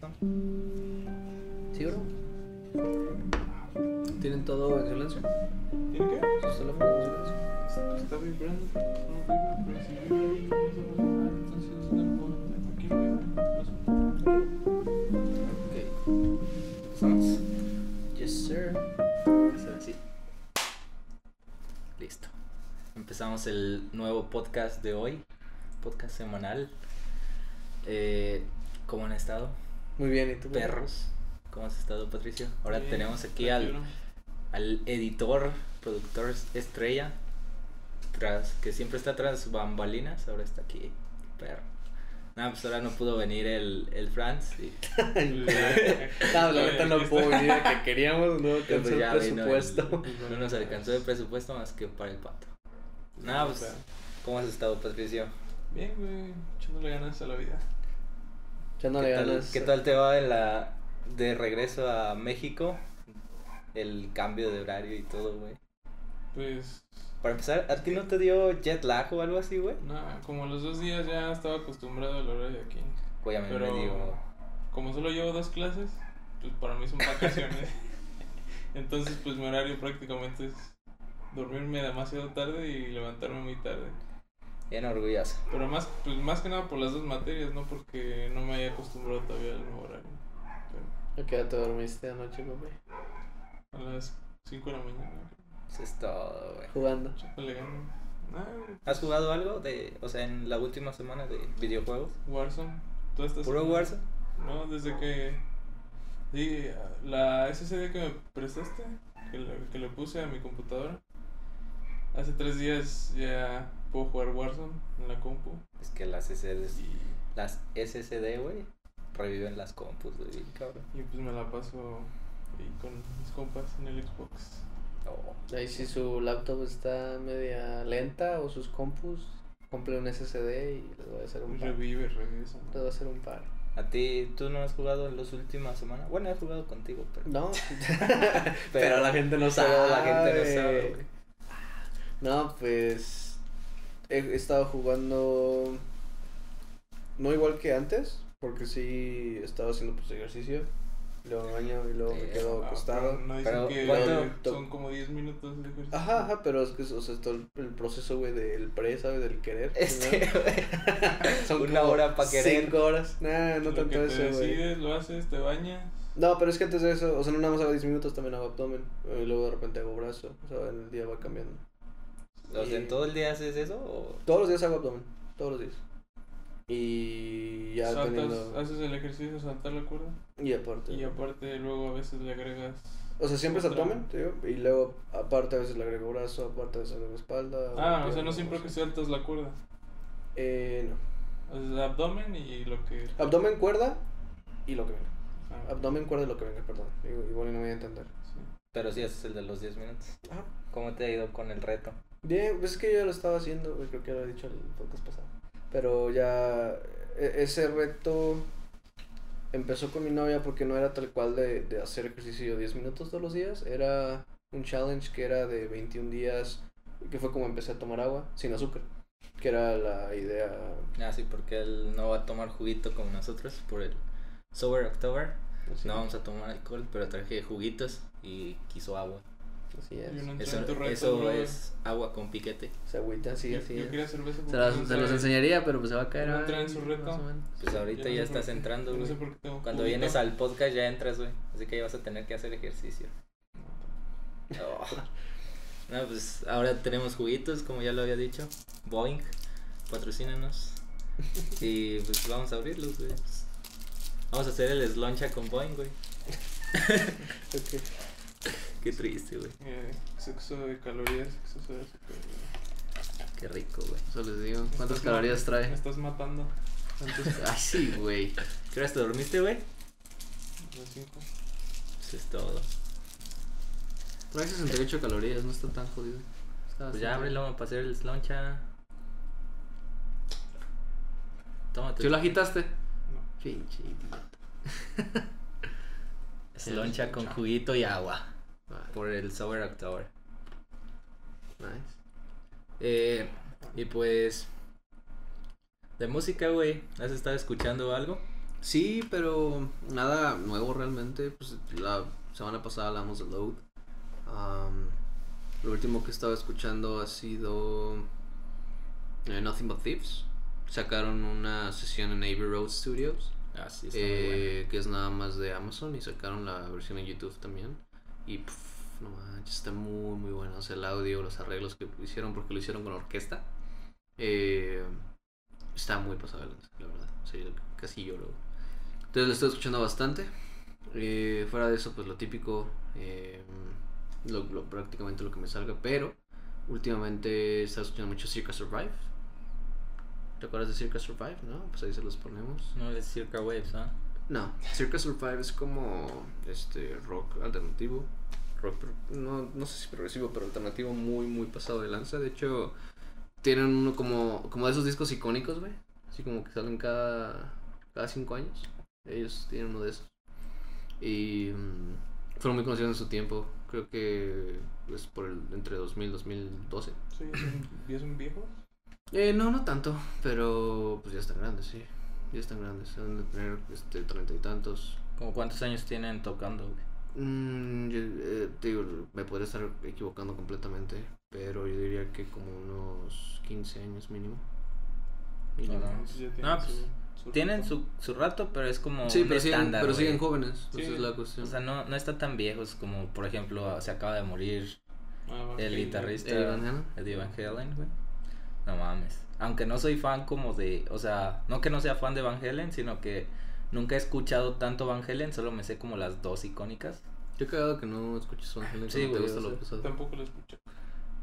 ¿no? ¿Sí, bro? ¿Tienen todo en silencio? ¿Tiene qué? ¿Sus teléfonos en silencio? Está vibrando, pero si vibra, entonces no Ok. ¿Estamos? Yes, sir. Hacer así. Listo. Empezamos el nuevo podcast de hoy. Podcast semanal. Eh, ¿Cómo han estado? Muy bien, ¿y tú? Perros. ¿Cómo has estado, Patricio? Ahora Bien, tenemos aquí al, al editor, productor estrella, tras, que siempre está tras bambalinas, ahora está aquí, perro. Nada, pues ahora no pudo venir el, el Franz. Y, No, la neta no puedo venir que queríamos, no pues alcanzó el- presupuesto. no nos alcanzó el presupuesto más que para el pato. Nada, pues, ¿cómo has estado, Patricio? Bien, güey, echándole ganas a la vida. Ya no ¿Qué tal, ganas. ¿Qué tal te va en la, de regreso a México? El cambio de horario y todo, güey. Pues, Para empezar, ¿a ti no te dio jet lag o algo así, güey? nada, como los dos días ya estaba acostumbrado al horario de aquí. Güey, a mí Pero- me dio... Como solo llevo dos clases, pues para mí son vacaciones. Entonces, pues mi horario prácticamente es dormirme demasiado tarde y levantarme muy tarde. Bien orgulloso. Pero más, pues más que nada por las dos materias, no porque no me haya acostumbrado todavía al nuevo horario. ¿A qué hora te dormiste anoche, papi? Pero a las 5 de la mañana, Eso es todo, güey. Jugando. Nah, güey, ¿Has jugado algo de, o sea, en la última semana de videojuegos? Warzone. ¿Tú estás ¿Puro Warzone? No, desde que. Sí, la SSD que me prestaste, que le, que le puse a mi computadora. Hace tres días ya puedo jugar Warzone en la compu. Es que las SSD, Y, las SSD, güey, reviven las compus, güey, cabrón. y pues me la paso ahí con mis compas en el Xbox. Oh, Ahí si su laptop está media lenta o sus compus, compre un SSD y les voy a hacer un par. Revive, regresa. Les voy a hacer un par. ¿A ti, tú no has jugado en las últimas semanas? Bueno, he jugado contigo, pero... No, pero, la gente no sabe. La gente no sabe, güey. No, pues he estado jugando no igual que antes, porque sí he estado haciendo pues ejercicio, luego me baño y luego me Eh, quedo Ah, acostado. pero no dicen Pero, que ¿cuánto- son como 10 minutos de ejercicio. Ajá, ajá, pero es que o sea, todo el, proceso, güey, del pre, ¿sabes? Del querer. Este. Son una hora pa' querer. Cinco horas. Nah, no Lo tanto que eso, güey. decides, lo haces, te bañas. No, pero es que antes de eso, o sea, no nada más hago 10 minutos, también hago abdomen. Y luego de repente hago brazo. O sea, en el día va cambiando. O sea, ¿en todo el día haces eso o...? Todos los días hago abdomen. Todos los días. Y ya Saltas, teniendo. haces el ejercicio de saltar la cuerda. Y aparte. Y aparte luego a veces le agregas... O sea, siempre es abdomen, digo, Y luego, aparte, a veces le agrego brazo, aparte, a veces le agrego espalda. Ah, o pierna, sea, no siempre que saltas la cuerda. Eh, no. O sea, abdomen y lo que... Abdomen, cuerda y lo que venga. Ah, Abdomen, cuerda y lo que venga, perdón. Igual no voy a entender. sí. Pero sí haces el de los 10 minutos. Ajá. ¿Cómo te ha ido con el reto? Bien, pues es que yo ya lo estaba haciendo, güey, creo que lo he dicho el podcast pasado. Pero ya e- ese reto empezó con mi novia porque no era tal cual de, de hacer ejercicio 10 minutos todos los días, era un challenge que era de 21 días, que fue como empecé a tomar agua sin azúcar, que era la idea. Ah, sí, porque él no va a tomar juguito como nosotros por el Sober October. así. No vamos a tomar alcohol, pero traje juguitos y quiso agua. Así es. No Eso, es agua con piquete. Se agüita así, Yo, así. yo es. quería cerveza. Se, porque las- no se los enseñaría, pero pues se va a caer. No entré en su reto. o. Pues ahorita ya por estás entrando, güey. sé por qué tengo Cuando vienes al podcast ya entras, güey. Así que ya vas a tener que hacer ejercicio. Oh. No, pues ahora tenemos juguitos, como ya lo había dicho. Boeing, patrocínanos. Y pues vamos a abrirlos, güey. Vamos a hacer el sloncha con Boeing, güey. Ok. Qué triste, güey. Eh, exceso de calorías, exceso de azúcar. Qué rico, güey. Eso les digo. ¿Cuántas estás calorías trae? Me estás matando. ¿Cuántos? Ay, sí, güey. ¿Qué horas te dormiste, güey? De cinco. Eso es todo. Trae 68 calorías, no está tan jodido. Está Pues ya ábrelo para hacer el sloncha. Tómate. ¿Sí lo agitaste? No. Pinche idiota. Sloncha con Sloncha. juguito y agua. Vale, Por el Sober October. nice. Eh, y pues. De música, güey. ¿Has estado escuchando algo? Sí, pero nada nuevo realmente. Pues la semana pasada hablamos de Load. Am, lo último que estaba escuchando ha sido eh, Nothing But Thieves. Sacaron una sesión en Abbey Road Studios, Ah, sí, está muy eh, que es nada más de Amazon, y sacaron la versión en YouTube también. Y pff, no manches, está muy, muy bueno. O sea, el audio, los arreglos que hicieron, porque lo hicieron con orquesta. Eh, está muy pasado la verdad. O sea, casi lloro. Entonces lo estoy escuchando bastante. Eh, fuera de eso, pues lo típico, eh, lo, lo- prácticamente lo que me salga. Pero últimamente he estado escuchando mucho Circa Survive. ¿Te acuerdas de Circa Survive? No, pues ahí se los ponemos. No es Circa Waves, ¿ah? No, Circa Survive es como este rock alternativo. Rock, no, no sé si progresivo, pero alternativo muy, muy pasado de lanza. De hecho, tienen uno como, como de esos discos icónicos, güey. Así como que salen cada, cada cinco años. Ellos tienen uno de esos. Y mm, fueron muy conocidos en su tiempo. Creo que es por el entre 2000 y 2012. Sí, son, ¿ya son viejos? Eh, no, no tanto, pero pues ya están grandes, sí. Ya están grandes. Deben de tener este, treinta y tantos. ¿Como cuántos años tienen tocando, güey? Mm, yo, eh, te digo, me podría estar equivocando completamente, pero yo diría que como unos 15 años mínimo. Mínimo. Tienen Ah, pues, su, su Tienen rato. su, su rato, pero es como Sí, un pero siguen, estándar, pero güey. siguen jóvenes, Sí. esa es la cuestión. O sea, no, no están tan viejos como, por ejemplo, se acaba de morir Ah, el guitarrista. Eddie Van Halen, güey. No mames. Aunque no soy fan como de, o sea, no que no sea fan de Van Halen, sino que nunca he escuchado tanto Van Halen, solo me sé como las dos icónicas. Yo he cagado que no escuches Van Halen, Sí, no te gusta lo pesado. Tampoco lo escuché.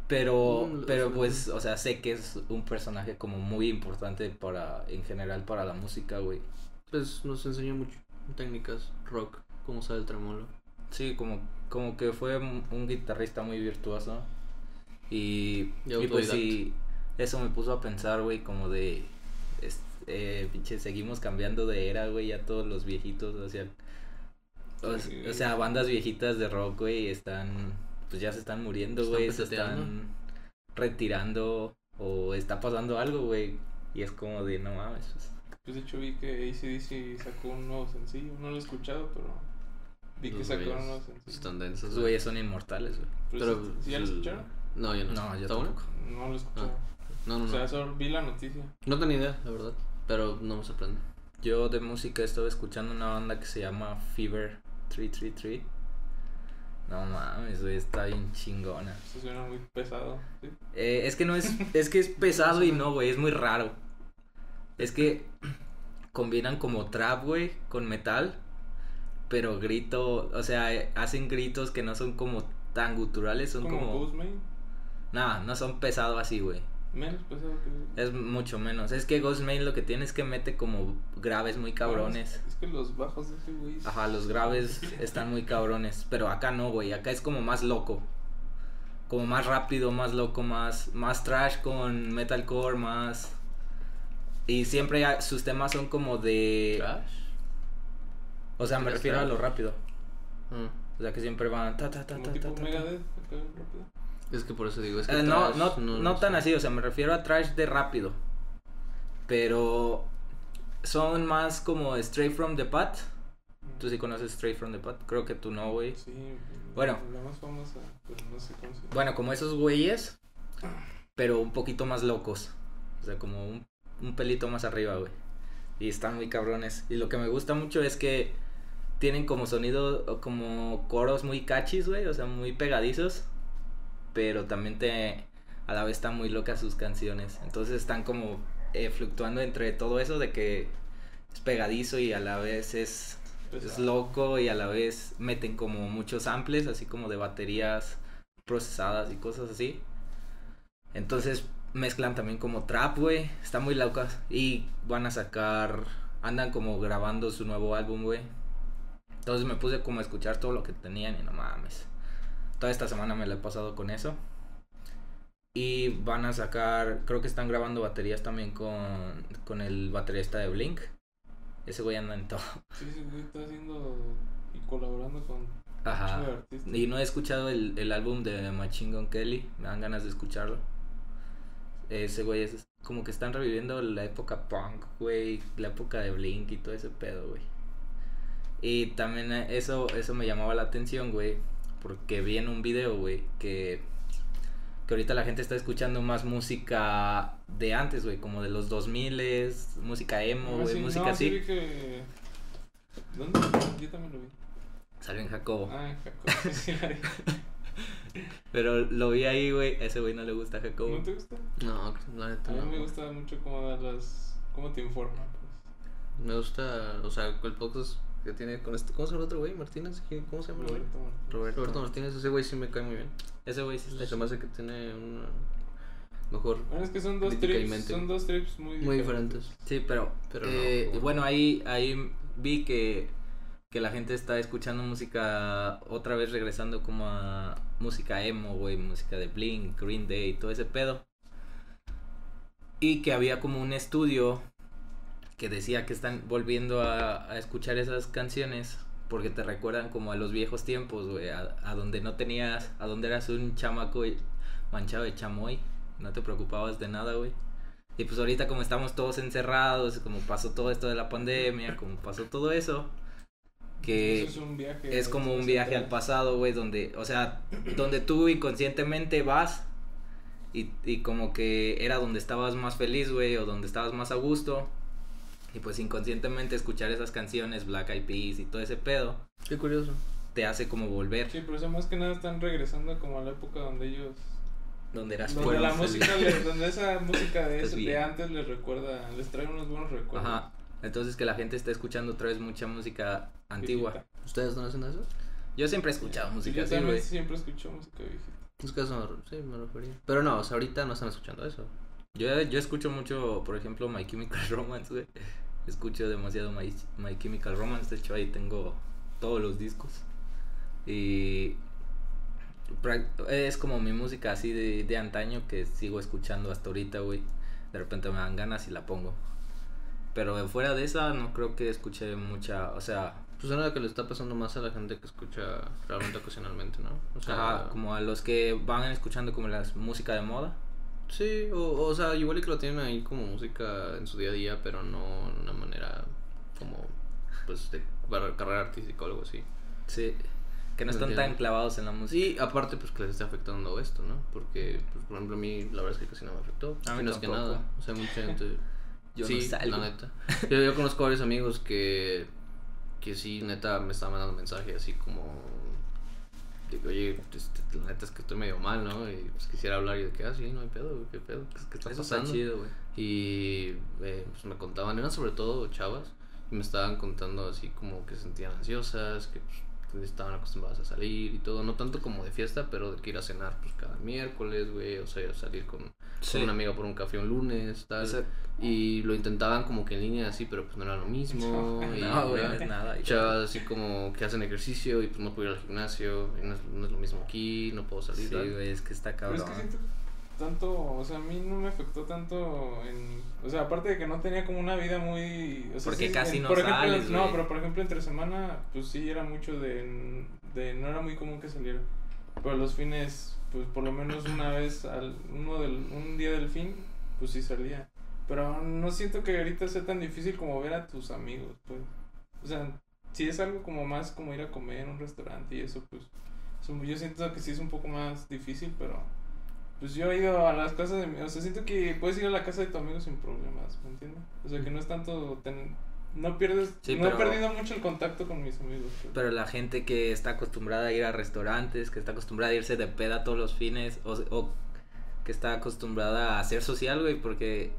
Pero, pero pues, o sea, sé que es un personaje como muy importante para, en general, para la música, güey. Pues nos enseñó mucho técnicas, rock, cómo usar el tremolo. Sí, como, como que fue un, guitarrista muy virtuoso. Y, Y y pues sí, eso me puso a pensar, güey, como de, es- eh, pinche, seguimos cambiando de era, güey, ya todos los viejitos, o sea, o, Sí. o sea, bandas viejitas de rock, güey, están, pues ya se están muriendo, güey, se están retirando o está pasando algo, güey, y es como de, no mames, pues, Pues de hecho vi que ACDC sacó un nuevo sencillo. No lo he escuchado, pero vi que Los sacaron un nuevo sencillo. Están densos. esos güey. güeyes son inmortales, güey. Pero, Pero, ¿sí- ¿sí ¿Ya lo el- escucharon? No, yo no. No, yo ¿Está bueno? tampoco. No lo he escuchado. No, no, O no. sea, solo vi la noticia. No tenía idea, la verdad. Pero no me sorprende. Yo de música estaba escuchando una banda que se llama Fever 333. No mames, güey, está bien chingona. Eso suena muy pesado. ¿sí? Eh, es que no es, es que es pesado y no, güey, es muy raro. Es que combinan como trap, güey, con metal, pero grito, o sea, eh, hacen gritos que no son como tan guturales, son como, como... Nah, no son pesados así, güey. Menos pesado que. Es mucho menos. Es que Ghostmain lo que tiene es que mete como graves muy cabrones. Es que los bajos de ese güey. Ajá, los graves están muy cabrones. Pero acá no, güey. Acá es como más loco. Como más rápido, más loco, más, más trash con metalcore, más. Y siempre sus temas son como de. ¿Trash? O sea, me ¿Tienes refiero a lo rápido. Ah, O sea, que siempre van. Ta, ta, ta, ta, tipo ta, ta, ta. Es que por eso digo, es que Eh, no, no, no, lo tan sé. así, o sea, me refiero a trash de rápido. Pero son más como Straight from the Pat. Tú sí conoces Straight from the Pat. Creo que tú no, güey. Sí. Bueno. La más famosa, pero no sé cómo se llama. Bueno, como esos güeyes, pero un poquito más locos. O sea, como un, un pelito más arriba, güey. Y están muy cabrones. Y lo que me gusta mucho es que tienen como sonido, o como coros muy cachis, güey. O sea, muy pegadizos. Pero también te, a la vez están muy locas sus canciones. Entonces están como eh, fluctuando entre todo eso de que es pegadizo y a la vez es es loco y a la vez meten como muchos samples, así como de baterías procesadas y cosas así. Entonces mezclan también como trap, güey. Están muy locas. Y van a sacar, andan como grabando su nuevo álbum, güey. Entonces me puse como a escuchar todo lo que tenían y no mames. Toda esta semana me la he pasado con eso. Y van a sacar, creo que están grabando baterías también con, con el baterista de Blink. Ese güey anda en todo. Sí, sí, güey, está haciendo y colaborando con Ajá. Y no he escuchado el, el álbum de Machine Gun Kelly. Me dan ganas de escucharlo. Ese güey es como que están reviviendo la época punk, güey, la época de Blink y todo ese pedo, güey. Y también eh, eso, eso me llamaba la atención, güey, porque vi en un video, güey, que, que ahorita la gente está escuchando más música de antes, güey, como de los 2000 música emo, Ah, güey, sí, música no, así. Sí vi que... ¿Dónde? Yo también lo vi. Salió en Jacobo. Ah, en Jacob, sí, sí la vi. Pero lo vi ahí, güey, a ese güey no le gusta Jacobo. ¿No te gusta? No, la A neta mí no. me gusta mucho cómo las... cómo te informa, pues. Me gusta, o sea, el podcast que tiene con este. ¿Cómo se llama el otro güey? ¿Martínez? ¿Quién- ¿Cómo se llama? el güey? Roberto Martínez. Roberto. Roberto Martínez, ese güey sí me cae muy bien. Ese güey sí está Se me hace que tiene una mejor. Bueno, es que son dos y trips, mente. son dos trips muy Muy diferentes. Sí, pero, Pero no, eh, bueno, ahí, ahí vi que, que la gente está escuchando música, otra vez regresando como a música emo, güey, música de Blink, Green Day, todo ese pedo. Y que había como un estudio que decía que están volviendo a, a escuchar esas canciones porque te recuerdan como a los viejos tiempos, güey, a, a donde no tenías, a donde eras un chamaco manchado de chamoy, no te preocupabas de nada, güey. Y pues ahorita como estamos todos encerrados, como pasó todo esto de la pandemia, como pasó todo eso, que Eso es un viaje. es como un viaje al pasado, güey, donde, o sea, donde tú inconscientemente vas y, y como que era donde estabas más feliz, güey, o donde estabas más a gusto. Y pues inconscientemente escuchar esas canciones, Black Eyed Peas y todo ese pedo, Qué curioso. te hace como volver Sí, pero eso más que nada están regresando como a la época donde ellos... donde eras Donde la música, les- donde esa música de, de antes les recuerda, les trae unos buenos recuerdos. Ajá. Entonces que la gente está escuchando otra vez mucha música antigua. Viejita. ¿Ustedes no hacen eso? Yo siempre he escuchado Sí, música yo así, también siempre escucho música viejita. Es que eso, sí, me refería. Pero no, o sea, ahorita no están escuchando eso. Yo, yo escucho mucho, por ejemplo, My Chemical Romance, güey. Escucho demasiado My, My Chemical Romance. De hecho, ahí tengo todos los discos. Y es como mi música así de, de antaño que sigo escuchando hasta ahorita, güey. De repente me dan ganas y la pongo. Pero fuera de esa, no creo que escuche mucha, o sea, Pues es que le está pasando más a la gente que escucha realmente ocasionalmente, ¿no? O sea, ajá, como a los que van escuchando como la música de moda. Sí, o, o sea, igual y que lo tienen ahí como música en su día a día, pero no de una manera como, pues, de para carrera artística o algo así. Sí, que no están Entiendo. tan clavados en la música. Y aparte, pues, que les está afectando esto, ¿no? Porque, pues, por ejemplo, a mí la verdad es que casi no me afectó. A mí Y no es que nada. O sea, mucha gente... Yo sí, no salgo. la neta. Yo, yo conozco varios amigos que, que sí, neta, me estaban mandando mensajes así como... Que, oye, este, la neta es que estoy medio mal, ¿no? Y pues quisiera hablar y de que, ah, sí, no hay pedo, güey, qué pedo, qué, qué está Eso está pasando. chido, güey. Y eh, pues me contaban, eran sobre todo chavas, y me estaban contando así como que se sentían ansiosas, que pues, estaban acostumbradas a salir y todo, no tanto como de fiesta, pero de que ir a cenar pues cada miércoles, güey, o sea, salir con, con una amiga por un café un lunes, tal. Y lo intentaban como que en línea así, pero pues no era lo mismo. y, No, güey, no ¿verdad? es nada. Chavas así como que hacen ejercicio y pues no puedo ir al gimnasio, y no es, no es lo mismo aquí, no puedo salir. Sí, güey, es que está Pero es cabrón. que siento tanto, o sea, a mí no me afectó tanto en, o sea, aparte de que no tenía como una vida muy, o sea, Porque sí, casi en- no por ejemplo, sales, no, pero por ejemplo entre semana, pues sí era mucho de, de, no era muy común que saliera, pero los fines, pues por lo menos una vez al, uno del, un día del fin, pues sí salía, pero no siento que ahorita sea tan difícil como ver a tus amigos, pues, o sea, si es algo como más como ir a comer en un restaurante y eso, pues, yo siento que sí es un poco más difícil, pero pues yo he ido a las casas de mi, o sea, siento que puedes ir a la casa de tu amigo sin problemas, ¿me entiendes? O sea, que no es tanto, ten- no pierdes, Sí, no pero- he perdido mucho el contacto con mis amigos. pues. Pero la gente que está acostumbrada a ir a restaurantes, que está acostumbrada a irse de peda todos los fines, o, o que está acostumbrada a ser social, güey, porque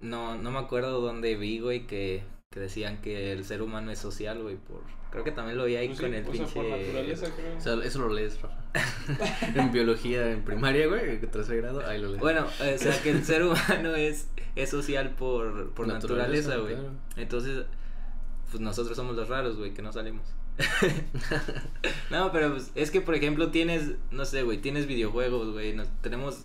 no, no me acuerdo dónde vi, güey, que, que decían que el ser humano es social, güey, por... Creo que también lo vi ahí Pues con sí, el o sea, por pinche... naturaleza, creo. O sea, eso lo lees, Rafa. en biología, en primaria, güey, en tercer grado, ahí lo lees. Bueno, o sea, que el ser humano es, es social por, por naturaleza, güey. claro. Entonces, pues nosotros somos los raros, güey, que no salimos. no, pero pues, es que, por ejemplo, tienes, no sé, güey, tienes videojuegos, güey, tenemos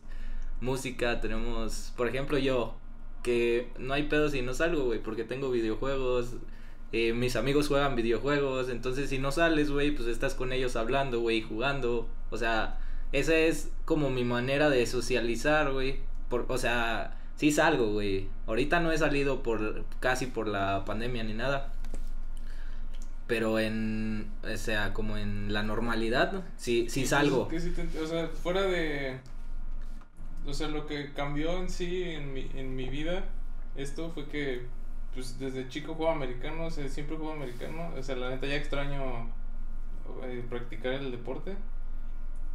música, tenemos, por ejemplo, yo, que no hay pedo si no salgo, güey, porque tengo videojuegos, eh, mis amigos juegan videojuegos, entonces si no sales, güey, pues estás con ellos hablando, güey, jugando, o sea, esa es como mi manera de socializar, güey, por, o sea, sí salgo, güey. Ahorita no he salido por casi por la pandemia ni nada. Pero en, o sea, como en la normalidad, sí, sí salgo. que sí te- o sea, fuera de. O sea, lo que cambió en sí en mi, en mi vida, esto fue que, pues desde chico jugaba americano, o sea, siempre jugaba americano. O sea, la neta ya extraño eh, practicar el deporte.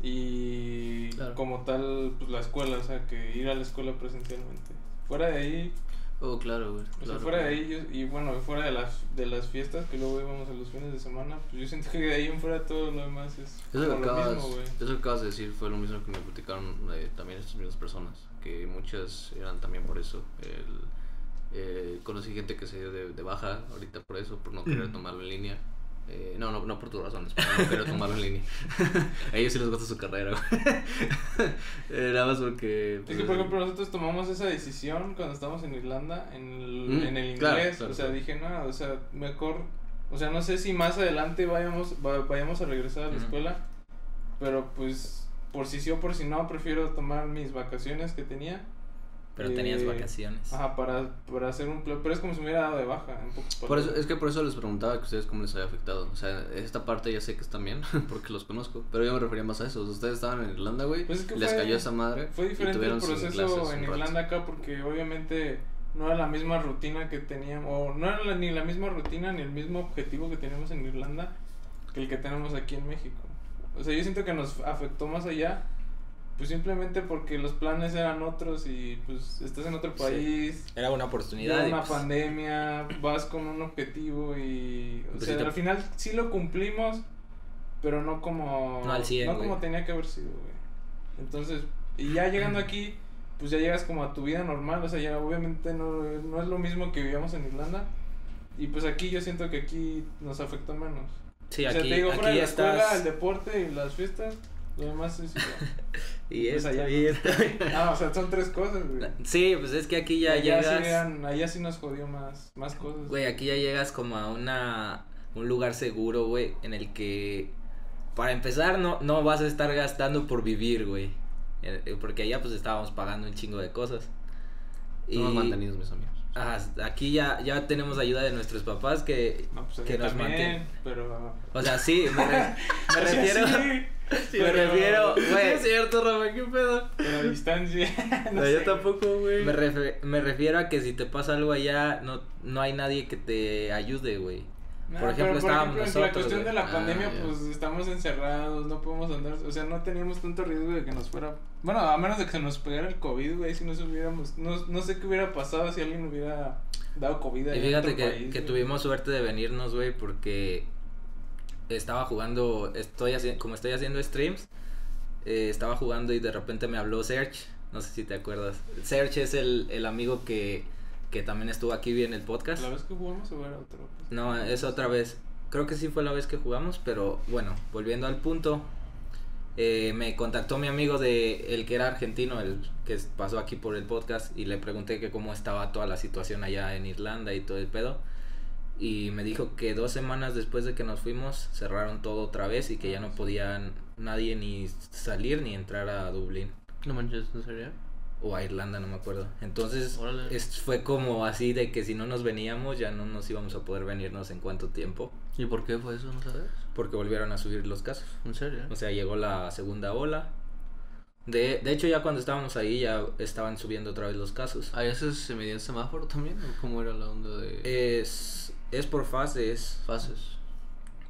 Y Claro. como tal, pues la escuela, o sea, que ir a la escuela presencialmente. Fuera de ahí, Oh, claro, güey. o sea, claro, fuera de claro. ahí, yo- y bueno, fuera de las, de las fiestas que luego íbamos a los fines de semana, pues yo siento que de ahí en fuera todo lo demás es Eso que, como lo acabas, mismo, güey. eso que acabas de decir fue lo mismo que me platicaron eh, también estas mismas personas, que muchas eran también por eso. El, eh, conocí gente que se dio de, de baja ahorita por eso, por no querer tomarlo en línea. Eh, no, no, no por tus razones, no querer tomarlo en línea. a ellos sí les gusta su carrera. Eh, nada más porque... Es pues, que, por ejemplo, nosotros tomamos esa decisión cuando estábamos en Irlanda, en el, Mm, en el inglés. claro, o sea, claro. dije, no, o sea, mejor. O sea, no sé si más adelante vayamos, va- vayamos a regresar a la escuela, pero pues, por si sí o por si no, prefiero tomar mis vacaciones que tenía. Pero tenías eh, vacaciones. Ajá, para, para hacer un. pl- Pero es como si me hubiera dado de baja, en pocas Por eso, es que por eso les preguntaba que ustedes cómo les había afectado. O sea, esta parte ya sé que están bien, porque los conozco. Pero yo me refería más a eso. Ustedes estaban en Irlanda, güey. Pues es que les fue- cayó esa madre. Fue diferente el proceso en un. Irlanda acá porque obviamente no era la misma rutina que teníamos, o no era la- ni la misma rutina ni el mismo objetivo que teníamos en Irlanda que el que tenemos aquí en México. O sea, yo siento que nos afectó más allá, pues simplemente porque los planes eran otros y pues estás en otro Sí. país, Era una oportunidad. una pues, pandemia, vas con un objetivo y o Pues sea, te- al final sí lo cumplimos, pero no como No al 100, no como tenía que haber sido, güey. Entonces, y ya llegando aquí, pues ya llegas como a tu vida normal, o sea, ya obviamente no, no es lo mismo que vivíamos en Irlanda. Y pues aquí yo siento que aquí nos afectó menos. sí, o sea, aquí, te digo, aquí fuera de ya la escuela, estás. el deporte y las fiestas, lo demás es igual. Y pues esto, allá y no. esto. ah, o sea, son tres cosas, güey. Sí, pues es que aquí ya allá llegas. sí, eran- allá sí nos jodió más, más cosas. Güey, aquí ya llegas como a una un lugar seguro, güey, en el que para empezar no no vas a estar gastando por vivir, güey. Eh, eh, Porque allá pues estábamos pagando un chingo de cosas. Somos mantenidos, mis amigos. Ajá, aquí ya ya tenemos ayuda de nuestros papás que No, pues que nos también, mantienen. pero... o sea, sí, me, re- refiero sí, me refiero, güey. es cierto, Rafa, qué pedo. Pero a distancia. no No, sé. yo tampoco, güey. me, refe- me refiero a que si te pasa algo allá no no hay nadie que te ayude, güey. No, Por ejemplo, pero, estábamos en nosotros, La cuestión de la Ah, pandemia, pues estamos encerrados, no podemos andar. O sea, no teníamos tanto riesgo de que nos fuera. Bueno, a menos de que se nos pegara el COVID, güey. Si nos hubiéramos. No, no sé qué hubiera pasado si alguien hubiera dado COVID. Y fíjate otro que, país, que güey. tuvimos suerte de venirnos, güey, porque estaba jugando, estoy haciendo, como estoy haciendo streams, eh, estaba jugando y de repente me habló Serge, no sé si te acuerdas. Serge es el, el amigo que, que también estuvo aquí en el podcast. La vez que jugamos o era otro. No, es otra vez. Creo que sí fue la vez que jugamos, pero bueno, volviendo al punto, eh, me contactó mi amigo de el que era argentino, el que pasó aquí por el podcast, y le pregunté que cómo estaba toda la situación allá en Irlanda y todo el pedo. Y me dijo que dos semanas después de que nos fuimos, cerraron todo otra vez y que ya no podían nadie ni salir ni entrar a Dublín No manches, ¿en serio? o a Irlanda, no me acuerdo. Entonces es, fue como así de que si no nos veníamos ya no nos íbamos a poder venirnos en cuánto tiempo. ¿Y por qué fue eso, no sabes? Porque volvieron a subir los casos. ¿En serio? O sea, llegó la segunda ola. De, de hecho, ya cuando estábamos ahí ya estaban subiendo otra vez los casos. ¿A veces se medía el semáforo también? ¿O cómo era la onda de Es, es por fases, fases?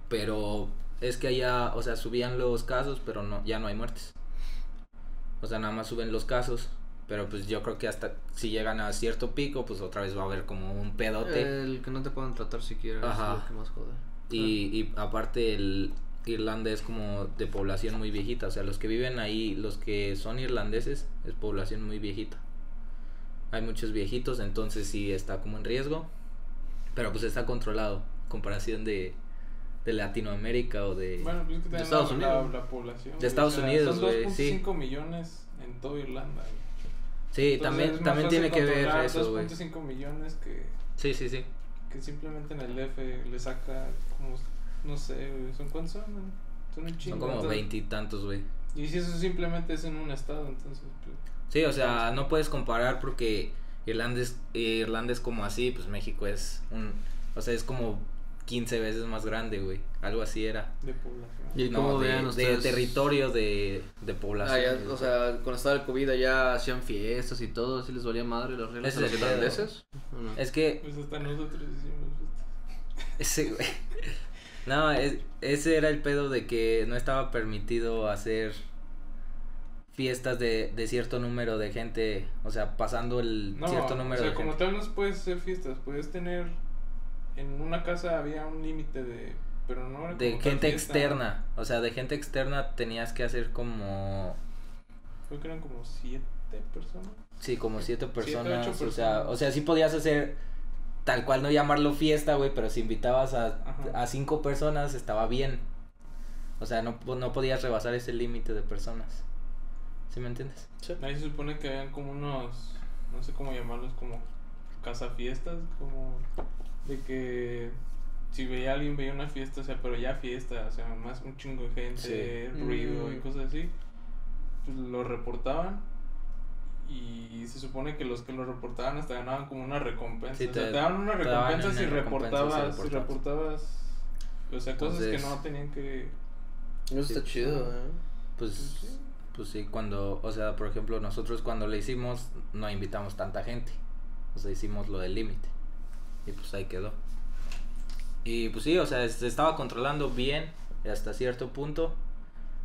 pero es que allá, o sea, subían los casos, pero no, ya no hay muertes. O sea, nada más suben los casos. Pero pues yo creo que hasta si llegan a cierto pico, pues otra vez va a haber como un pedote. El que no te puedan tratar siquiera Ajá. es lo que más jode. Y, y aparte el Irlanda es como de población muy viejita, o sea, los que viven ahí, los que son irlandeses, es población muy viejita. Hay muchos viejitos, entonces sí está como en riesgo, pero pues está controlado, comparación de, de Latinoamérica o de... Bueno, pues es que también Estados la, la- Unidos. la población. De Estados Unidos, Son güey, 2.5 millones en toda Irlanda, güey. sí, Entonces, también, también tiene que ver eso, güey. 2.5 millones que, Sí, sí, sí. que simplemente en el F le saca como, no sé, güey, ¿son cuántos son? Son un chingo. Son como veintitantos, güey. Y si eso simplemente es en un estado, entonces. Pues, Sí, o sea, no puedes comparar porque Irlanda es, Irlanda es como así, pues México es un... O sea, es como 15 veces más grande, güey. Algo así era. de población. ¿Y No, cómo de, vean de ustedes? territorio de, de población. Ah, ya, o sea, cuando estaba el COVID allá hacían fiestas y todo, así les valía madre las reglas a los irlandeses. Es que Pues hasta nosotros hicimos ese, güey... No, es- ese era el pedo de que no estaba permitido hacer fiestas de, de cierto número de gente, o sea, pasando el No, cierto número o sea, de como gente. tal no puedes hacer fiestas, puedes tener en una casa había un límite de pero no De gente fiesta. externa, o sea, de gente externa tenías que hacer como Creo que eran como siete personas. Sí, como siete Siete, personas, o sea, personas. o sea, sí podías hacer tal cual no llamarlo fiesta, güey, pero si invitabas a, a cinco personas estaba bien. O sea, no, no podías rebasar ese límite de personas. ¿Sí me entiendes? Sí. Ahí se supone que habían como unos, no sé cómo llamarlos, como casa fiestas, como de que si veía a alguien veía una fiesta, o sea, pero ya fiesta, o sea, más un chingo de gente, Sí. ruido y Mm. cosas así, pues lo reportaban y se supone que los que lo reportaban hasta ganaban como una recompensa, Sí, o sea, te- te daban una te recompensa si una recompensa si reportabas, si reportabas. o sea, cosas que no tenían que... Eso está Sí. chido, ¿eh? Pues, Sí. Pues sí, cuando, o sea, por ejemplo, nosotros cuando le hicimos no invitamos tanta gente. O sea, hicimos lo del límite. Y pues ahí quedó. Y pues sí, o sea, se estaba controlando bien hasta cierto punto.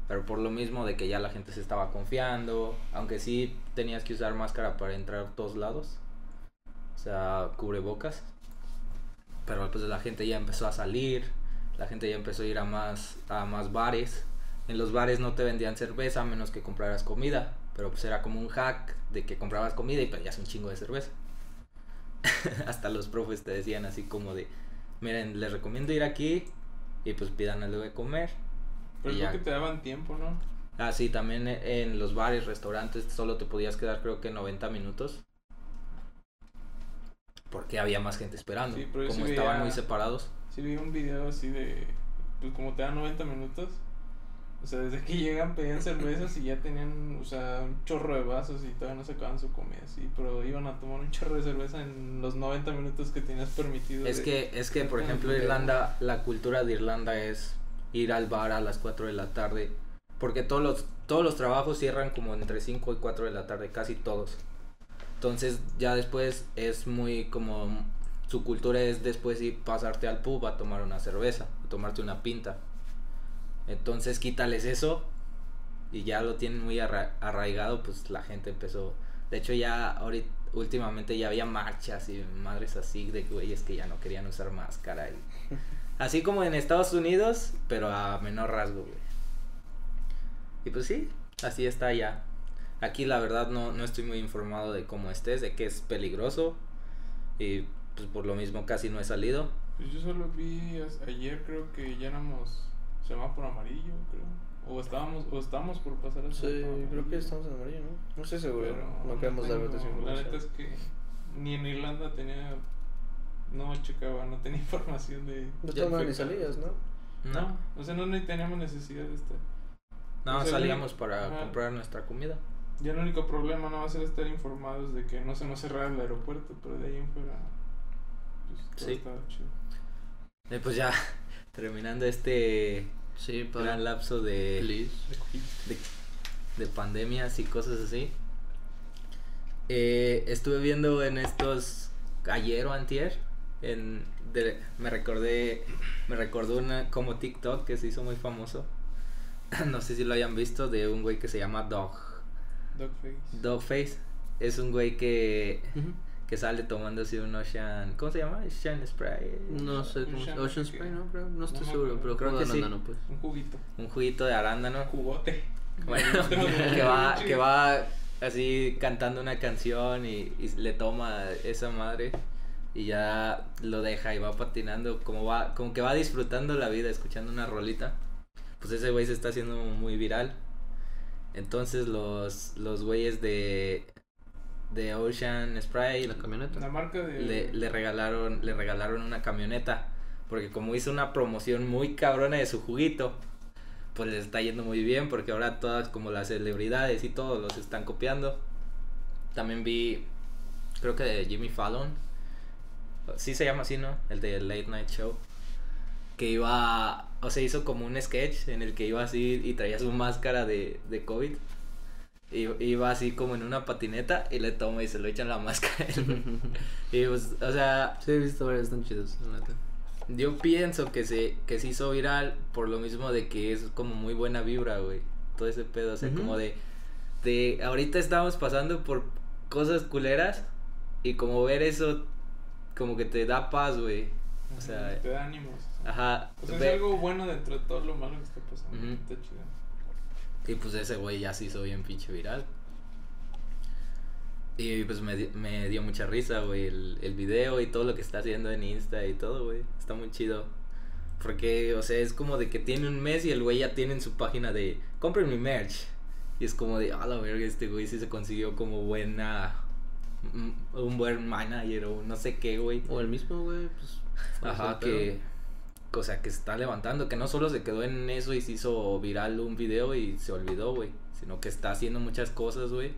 Pero por lo mismo de que ya la gente se estaba confiando. Aunque sí tenías que usar máscara para entrar a todos lados. O sea, cubrebocas. Pero pues la gente ya empezó a salir. La gente ya empezó a ir a más, a más bares. En los bares no te vendían cerveza a menos que compraras comida. Pero pues era como un hack de que comprabas comida y pedías un chingo de cerveza. Hasta los profes te decían así como de, miren, les recomiendo ir aquí y pues pidan algo de comer. Pero ya. que te daban tiempo, ¿no? Ah, sí, también en los bares, restaurantes, solo te podías quedar creo que 90 minutos. Porque había más gente esperando. Sí, pero como sí estaban veía- muy separados. Sí vi un video así de, pues como te dan 90 minutos, o sea, desde que llegan pedían cervezas y ya tenían, o sea, un chorro de vasos y todavía no se acaban su comida, sí, pero iban a tomar un chorro de cerveza en los 90 minutos que tenías permitido. Es de- que, es que, por ejemplo, Irlanda, la cultura de Irlanda es ir al bar a las 4 de la tarde. Porque todos los, todos los trabajos cierran como entre 5 y 4 de la tarde, casi todos. Entonces ya después es muy como... Su cultura es después ir pasarte al pub a tomar una cerveza, a tomarte una pinta. Entonces quítales eso y ya lo tienen muy arra- arraigado, pues la gente empezó... De hecho ya ahorita, últimamente ya había marchas y madres así de güeyes que ya no querían usar máscara. Y... Así como en Estados Unidos, pero a menor rasgo, güey. Y pues sí, así está ya. Aquí la verdad no, no estoy muy informado de cómo estés, de que es peligroso. Y pues por lo mismo casi no he salido. Pues yo solo vi ayer creo que ya éramos semáforo amarillo, creo. O estábamos, o estábamos por pasar al Sí, semáforo creo que estamos en amarillo, ¿no? No estoy seguro. Pero no queremos dar veces La neta es que ni en Irlanda tenía, no checaba, no tenía información de... No toman ni salías, ¿no? No, o sea, no ni teníamos necesidad de estar. No, O sea, salíamos el- para ajá. comprar nuestra comida. Ya el único problema no va a ser estar informados de que no se nos cerrara el aeropuerto, pero de ahí en fuera, pues todo Sí. estaba chido. Y pues ya, terminando este Sí, para. gran lapso de, Please. de, de pandemias y cosas así. Eh, estuve viendo en estos ayer o antier en de- me recordé me recordó una como TikTok que se hizo muy famoso. no sé si lo hayan visto de un güey que se llama Dog Dogface. Dogface. Es un güey que. Que sale tomándose un Ocean, ¿cómo se llama? Ocean Spray. No sé cómo se Ocean, Ocean. Spray, ¿no? Creo. No estoy No, seguro, pero creo que sí. pues. Un juguito. Un juguito de arándano. Jugote. Bueno, que va, que va así cantando una canción y, y le toma esa madre y ya lo deja y va patinando, como va, como que va disfrutando la vida escuchando una rolita. Pues ese güey se está haciendo muy viral. Entonces los, los güeyes de, de Ocean Spray La camioneta. La marca de. le, le regalaron, le regalaron una camioneta. Porque como hizo una promoción muy cabrona de su juguito, pues les está yendo muy bien porque ahora todas como las celebridades y todos los están copiando. También vi, creo que de Jimmy Fallon, sí se llama así, ¿no? El de Late Night Show, que iba, o sea, hizo como un sketch en el que iba así y traía su máscara de, de COVID. Y iba así como en una patineta y le toma y se lo echan la máscara. y pues, o sea, Sí, he visto varios, están chidos, yo pienso que se, que se hizo viral por lo mismo de que es como muy buena vibra, güey. Todo ese pedo, o sea, como de, de, ahorita estamos pasando por cosas culeras y como ver eso, como que te da paz, güey. O sea, te da ánimos. ajá. O sea, es algo bueno dentro de todo lo malo que está pasando. Está chido. Y pues ese güey ya se hizo bien pinche viral. Y pues me, me dio mucha risa, güey, el, el video y todo lo que está haciendo en Insta y todo, güey. Está muy chido. Porque, o sea, es como de que tiene un mes y el güey ya tiene en su página de compren mi merch. Y es como de, a la verga, este güey sí se consiguió como buena. mm, Un buen manager o no sé qué, güey. O el mismo, güey, pues. ¿cuál es Ajá, pedo? O sea, que se está levantando, que no solo se quedó en eso y se hizo viral un video y se olvidó, güey. Sino que está haciendo muchas cosas, güey.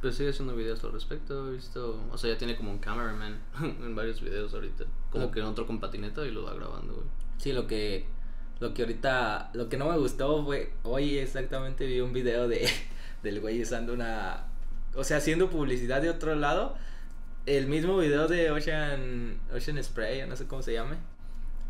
Pues sigue haciendo videos al respecto, he visto. O sea, ya tiene como un cameraman en varios videos ahorita. Como Ah. que en otro con patineta y lo va grabando, güey. Sí, lo que. Lo que ahorita. Lo que no me gustó fue. Hoy exactamente vi un video de. Del güey usando una. O sea, haciendo publicidad de otro lado. El mismo video de Ocean. Ocean Spray, no sé cómo se llame.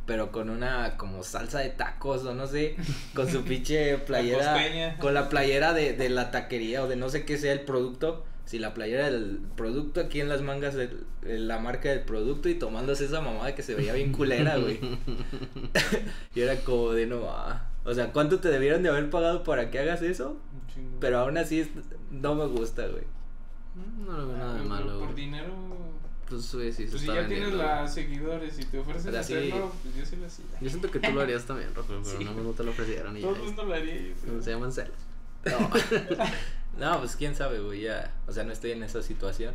Pero con una como salsa de tacos o no sé. Con su pinche playera. con la playera de, de la taquería o de no sé qué sea el producto. Si la playera del producto aquí en las mangas de, de la marca del producto y tomándose esa mamada que se veía bien culera, güey. y era como de no, ah. o sea, ¿cuánto te debieron de haber pagado para que hagas eso? Pero aún así no me gusta, güey. No le veo nada de Pero malo, Por dinero. Pues, güey, sí, se Pues si ya tienes vendiendo. las seguidores y te ofrecen O sea, sí. hacerlo, pues yo sí lo hacía. Yo siento que tú lo harías también, Rojo, pero Sí. no, no te lo ofrecieron y. Todo el mundo lo haría. yo creo. Se llaman celos. No. no, pues quién sabe, güey, ya. O sea, no estoy en esa situación.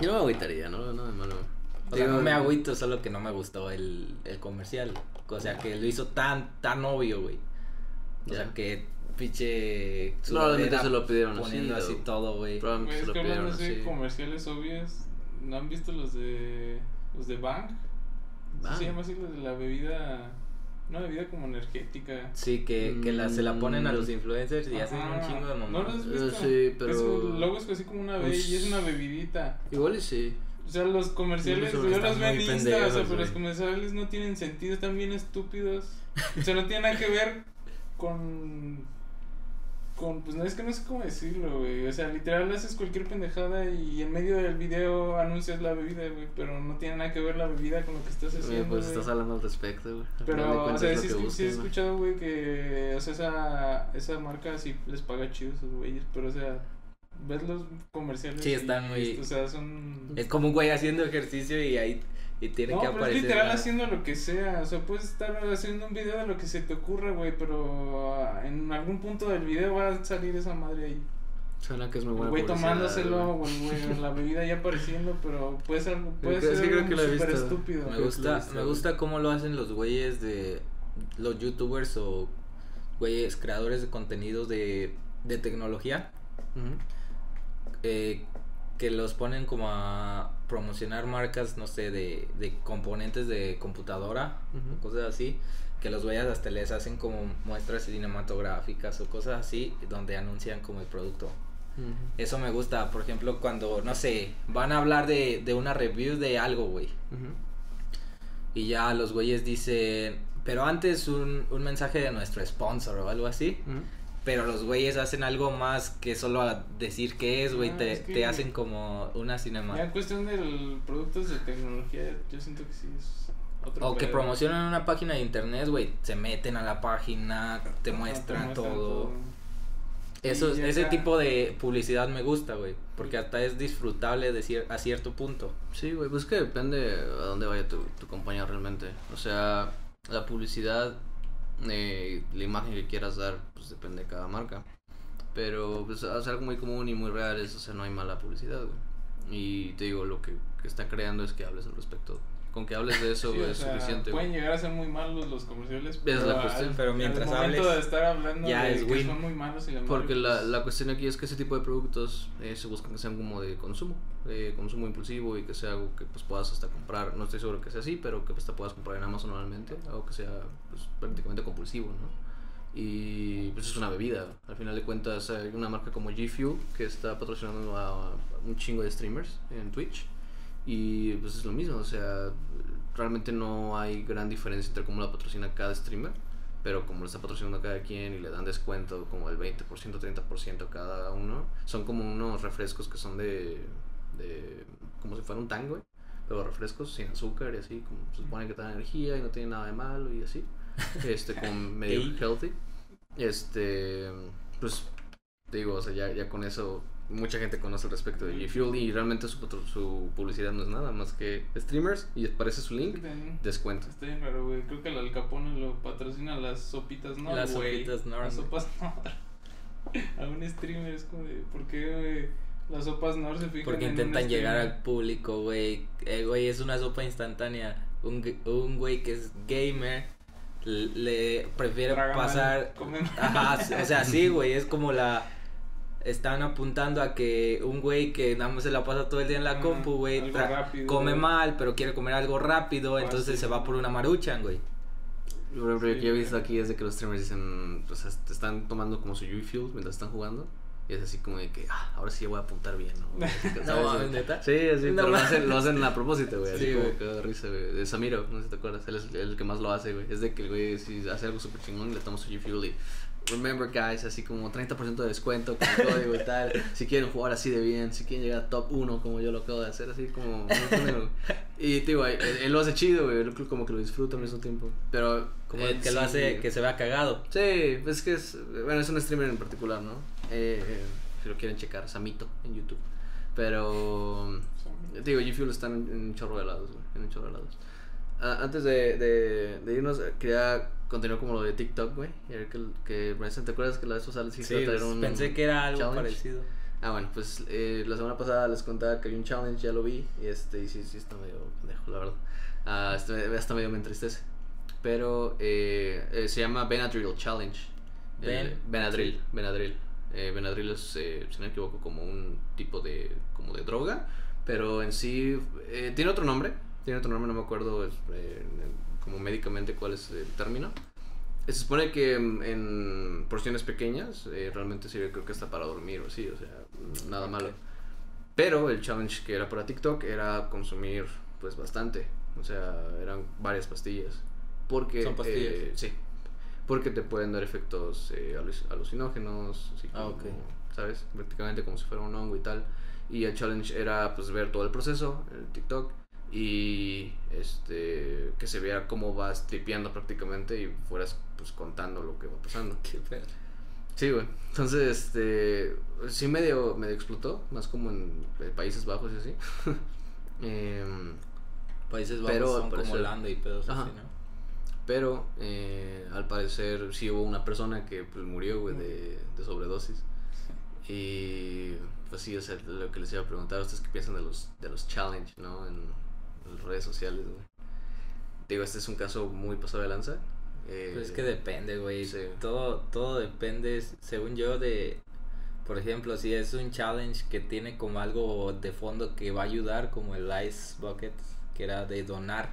Yo no me agüitaría, no, no de malo. O sea, no me agüito, solo que no me gustó el, el comercial. O sea, que lo hizo tan, tan obvio, güey. O Ya. sea, que pinche... Probablemente se lo pidieron así, Poniendo así, o- todo, güey. Probablemente se es lo pidieron así. comerciales obvios, ¿no han visto los de los de Bang? ¿Sí Bang. se llama así los de la bebida, una bebida como energética. Sí, que, que la, se la ponen a los Mm. influencers y hacen un chingo de ¿No mamadas. los has Eh, visto? sí, pero- Es logo es así como una B y es una bebidita. Igual y sí. O sea, los comerciales, yo los veo en o sea, pero los comerciales no tienen sentido, están bien estúpidos. O sea, no tienen nada que ver con. Con, pues no es que no sé cómo decirlo, güey. O sea, literal haces cualquier pendejada y en medio del video anuncias la bebida, güey. Pero no tiene nada que ver la bebida con lo que estás Oye, haciendo. pues güey. estás hablando al respecto, güey. Pero, o sea, sí, sí he güey. escuchado, güey, que, o sea, esa, esa marca sí les paga chido a esos güeyes, pero, o sea, ves los comerciales. Sí, están muy- y, O sea, son... Es como un güey haciendo ejercicio y ahí y tiene No, que pero es aparecer. literal la- haciendo lo que sea, o sea, puedes estar haciendo un video de lo que se te ocurra, güey, pero ah, en algún punto del video va a salir esa madre ahí. Suena que es muy buena güey tomándoselo, güey. güey, la bebida ya apareciendo, pero puede ser, puede Es ser creo que lo he súper visto. estúpido. Me Creo gusta, viste, me gusta cómo lo hacen los güeyes de los youtubers o güeyes creadores de contenidos de, de tecnología Ujú. eh, que los ponen como a promocionar marcas, no sé, de, de componentes de computadora, Ujú. cosas así, que los güeyes hasta les hacen como muestras cinematográficas o cosas así, donde anuncian como el producto. Eso me gusta, por ejemplo, cuando, no sé, van a hablar de, de una review de algo, güey. Y ya los güeyes dicen, pero antes un, un mensaje de nuestro sponsor o algo así. Pero los güeyes hacen algo más que solo a decir qué es, güey. Ah, te, es que- te hacen como una Ya cinema. en cuestión de productos de tecnología, yo siento que sí es otro O que pedo. promocionan una página de internet, güey. Se meten a la página, te Ajá, muestran, muestran todo. Eso, Y ese tipo de publicidad me gusta, güey. Porque hasta es disfrutable de cier- a cierto punto. Sí, güey, pues que depende a dónde vaya tu, tu compañía realmente. O sea, la publicidad, eh, la imagen que quieras dar, pues depende de cada marca. Pero pues es algo muy común y muy real, es, o sea, no hay mala publicidad. Y te digo, lo que, que está creando es que hables al respecto Con que hables de eso Sí, o es sea, suficiente. Pueden güey. llegar a ser muy malos los comerciales. Es pero la al- cuestión. Pero al mientras momento hables, de estar hablando ya de es que win. son muy malos y la Porque madre, la, pues, la cuestión aquí es que ese tipo de productos eh, se buscan que sean como de consumo, de consumo impulsivo y que sea algo que pues puedas hasta comprar, no estoy seguro que sea así, pero que pues, te puedas comprar en Amazon normalmente, algo que sea pues, prácticamente compulsivo, ¿no? Y pues es una bebida, al final de cuentas hay una marca como G Fuel que está patrocinando a, a un chingo de streamers en Twitch y pues es lo mismo, o sea, realmente no hay gran diferencia entre cómo la patrocina cada streamer pero como lo está patrocinando cada quien y le dan descuento como el 20%, 30% a cada uno, son como unos refrescos que son de, de como si fuera un tango, güey, pero refrescos sin azúcar y así, como se supone que te dan energía y no tiene nada de malo y así, este, como medio healthy, este, pues, te digo, o sea, ya, ya con eso mucha gente conoce al respecto de G Fuel y realmente su, su publicidad no es nada más que streamers y aparece su link, descuento. está bien raro, güey. Creo que el Al Capone lo patrocina las sopitas, ¿no? Las sopitas Nor, Las sopas Nor. A un streamer es como de, ¿por qué, güey? Las sopas Nor se fijan Porque en un intentan llegar al público, güey. Eh, güey, es una sopa instantánea. Un, un güey que es gamer le prefiere Traga mal, pasar. come mal. Ajá, o sea, sí, güey, es como la. Están apuntando a que un güey que nada más se la pasa todo el día en la compu, güey, come mal, pero quiere comer algo rápido, entonces Fácil. se va por una maruchan, güey. Lo Sí, que he visto aquí es de que los streamers dicen, pues est- están tomando como su G Fuel mientras están jugando. Y es así como de que, ah, ahora sí voy a apuntar bien, ¿no? Así que, No neta. Sí, así, No pero lo hacen, lo hacen a propósito, güey. Así Sí, como güey. que da risa, güey. De Samiro, no sé si te acuerdas. Él es el que más lo hace, güey. Es de que el güey, si hace algo súper chingón, le toma su G Fuel y. Remember, guys, así como 30% de descuento con código y tal. Si quieren jugar así de bien, si quieren llegar a top 1 como yo lo acabo de hacer, así como. Y, tío, él, él lo hace chido, güey. él Como que lo disfruta al mismo tiempo. Pero. Como eh, que lo sí, hace que se vea cagado. Sí, pues que es. Bueno, es un streamer en particular, ¿no? Eh, eh, si lo quieren checar, Samito en YouTube. Pero. te Digo, G Fuel está en, en un chorro de lados, güey. En un chorro de lados. Ah, antes de, de, de irnos, quería continuar como lo de TikTok, güey. Y a ver que, que ¿te acuerdas que la vez pasada sí, Sí, iba a traer pues, un pensé que era algo challenge? parecido. Ah, bueno, pues eh, la semana pasada les contaba que había un challenge, ya lo vi. Y este, y sí, sí, está medio pendejo, la verdad. Ah, este, hasta medio me entristece. Pero eh, eh, se llama Benadryl Challenge. Ben- El- Benadryl, Benadryl. Eh, Benadryl es, eh, si no me equivoco, como un tipo de, como de droga. Pero en sí, eh, tiene otro nombre. Tiene otro nombre, no me acuerdo es, eh, como médicamente cuál es el término. Se supone que en, en porciones pequeñas eh, realmente sirve creo que hasta para dormir o así, o sea, nada malo. Pero el challenge que era para TikTok era consumir pues bastante, o sea, eran varias pastillas. Porque, Son pastillas. eh, sí, porque te pueden dar efectos eh, alu- alucinógenos, así Ah, como, ok. ¿sabes? Prácticamente como si fuera un hongo y tal. Y el challenge era pues ver todo el proceso en TikTok y este que se viera cómo vas tripeando prácticamente y fueras pues contando lo que va pasando. Qué pedo. Sí, güey. Entonces, este sí medio medio explotó, más como en eh, Países Bajos y así. Em, Países Bajos Pero, son al como parecer- Holanda y pedos Ajá. así, ¿no? pero eh, al parecer sí hubo una persona que pues murió, güey, de, de sobredosis. Y pues sí, o sea, lo que les iba a preguntar, ¿ustedes qué piensan de los, de los challenge, no? En, redes sociales, güey. Digo, este es un caso muy pasado de lanza. Eh, Pues es que depende, güey. sí. Todo, todo depende, según yo, de... Por ejemplo, si es un challenge que tiene como algo de fondo que va a ayudar, como el Ice Bucket, que era de donar.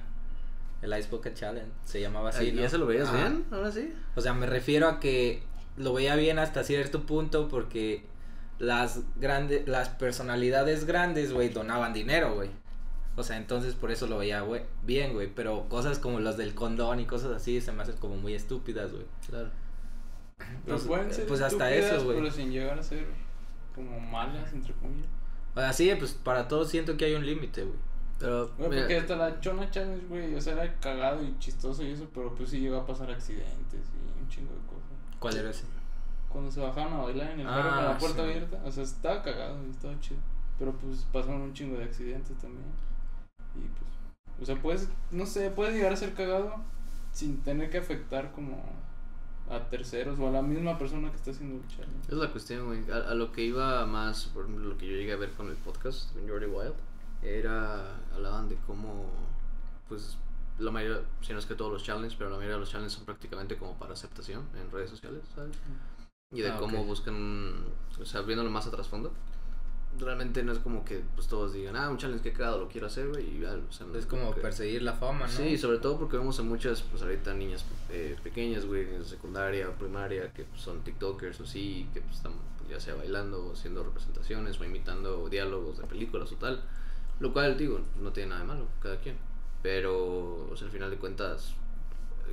El Ice Bucket Challenge, se llamaba así, ¿no? ¿Ya se lo veías bien? Ahora sí. O sea, me refiero a que lo veía bien hasta cierto punto porque las grandes, las personalidades grandes, güey, donaban dinero, güey. O sea, entonces por eso lo veía güey, bien, güey. Pero cosas como las del condón y cosas así se me hacen como muy estúpidas, güey. Claro. Pero Pues, pueden ser pues hasta eso, güey. Pero sin llegar a ser como malas, entre comillas. O sea, sí, pues para todos siento que hay un límite, güey. Pero, Güey, mira, porque hasta la Chona Challenge, güey, o sea, era cagado y chistoso y eso, pero pues sí llegó a pasar accidentes y un chingo de cosas. ¿Cuál era ese? Cuando se bajaban a bailar en el carro con Ah, la puerta sí. abierta, o sea, estaba cagado y estaba chido. Pero pues pasaron un chingo de accidentes también. Y pues, o sea, puedes, no sé, puedes llegar a ser cagado sin tener que afectar como a terceros o a la misma persona que está haciendo el challenge. es la cuestión, güey. A, a lo que iba más, por ejemplo, lo que yo llegué a ver con el podcast con Jordi Wild, era, hablaban de cómo, pues la mayoría, si no es que todos los challenges, pero la mayoría de los challenges son prácticamente como para aceptación en redes sociales, ¿sabes? Y de Ah, cómo buscan, o sea, viéndolo más a trasfondo. Realmente no es como que pues todos digan, ah, un challenge que he cagado, lo quiero hacer, güey. y ya, o sea, no Es como que- perseguir la fama, ¿no? Sí, sobre todo porque vemos a muchas, pues ahorita niñas eh, pequeñas, güey, en secundaria, primaria, que pues, son TikTokers o así, que pues, están ya sea bailando o haciendo representaciones o imitando diálogos de películas o tal. Lo cual, digo, no tiene nada de malo, cada quien. Pero, o sea, al final de cuentas,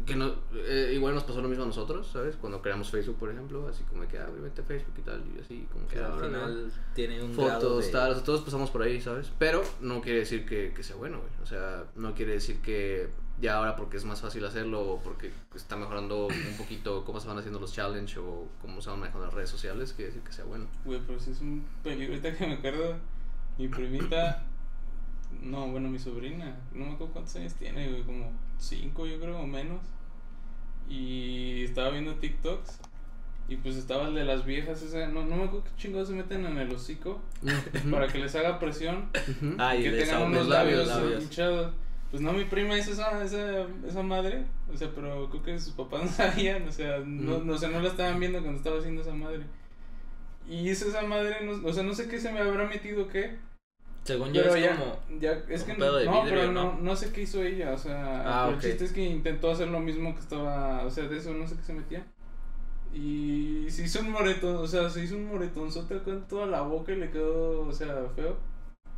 que no, eh, igual nos pasó lo mismo a nosotros, ¿sabes? Cuando creamos Facebook, por ejemplo, así como que, ah, güey, vete a Facebook y tal, y así, como que Que al no final tiene un grado fotos, de... tal, o sea, todos pasamos por ahí, ¿sabes? Pero no quiere decir que, que sea bueno, güey. O sea, no quiere decir que ya ahora porque es más fácil hacerlo o porque está mejorando un poquito cómo se van haciendo los challenges o cómo se van manejando las redes sociales, quiere decir que sea bueno. Güey, pero si es un peligro. Ahorita que me acuerdo, mi primita. No, bueno, mi sobrina. No me acuerdo cuántos años tiene, güey. Como cinco, yo creo, o menos. Y estaba viendo TikToks. Y pues estaba el de las viejas. Esa, no, no me acuerdo qué chingados se meten en el hocico. para que les haga presión. Ah, y que tengan unos los labios, labios. hinchados. Pues no, mi prima hizo esa, esa, esa madre. O sea, pero creo que sus papás no sabían. O sea, no, no, o sea, no la estaban viendo cuando estaba haciendo esa madre. Y hizo esa madre, no, o sea, no sé qué se me habrá metido qué. Según yo Pero es ya, como... ya, es que pedo de no, vidrio, pero ¿no? no, no sé qué hizo ella, o sea, Ah, el chiste es que intentó hacer lo mismo que estaba, o sea, de eso no sé qué se metía. Y se hizo un moretón, o sea, se hizo un moretonzote con toda la boca y le quedó, o sea, feo.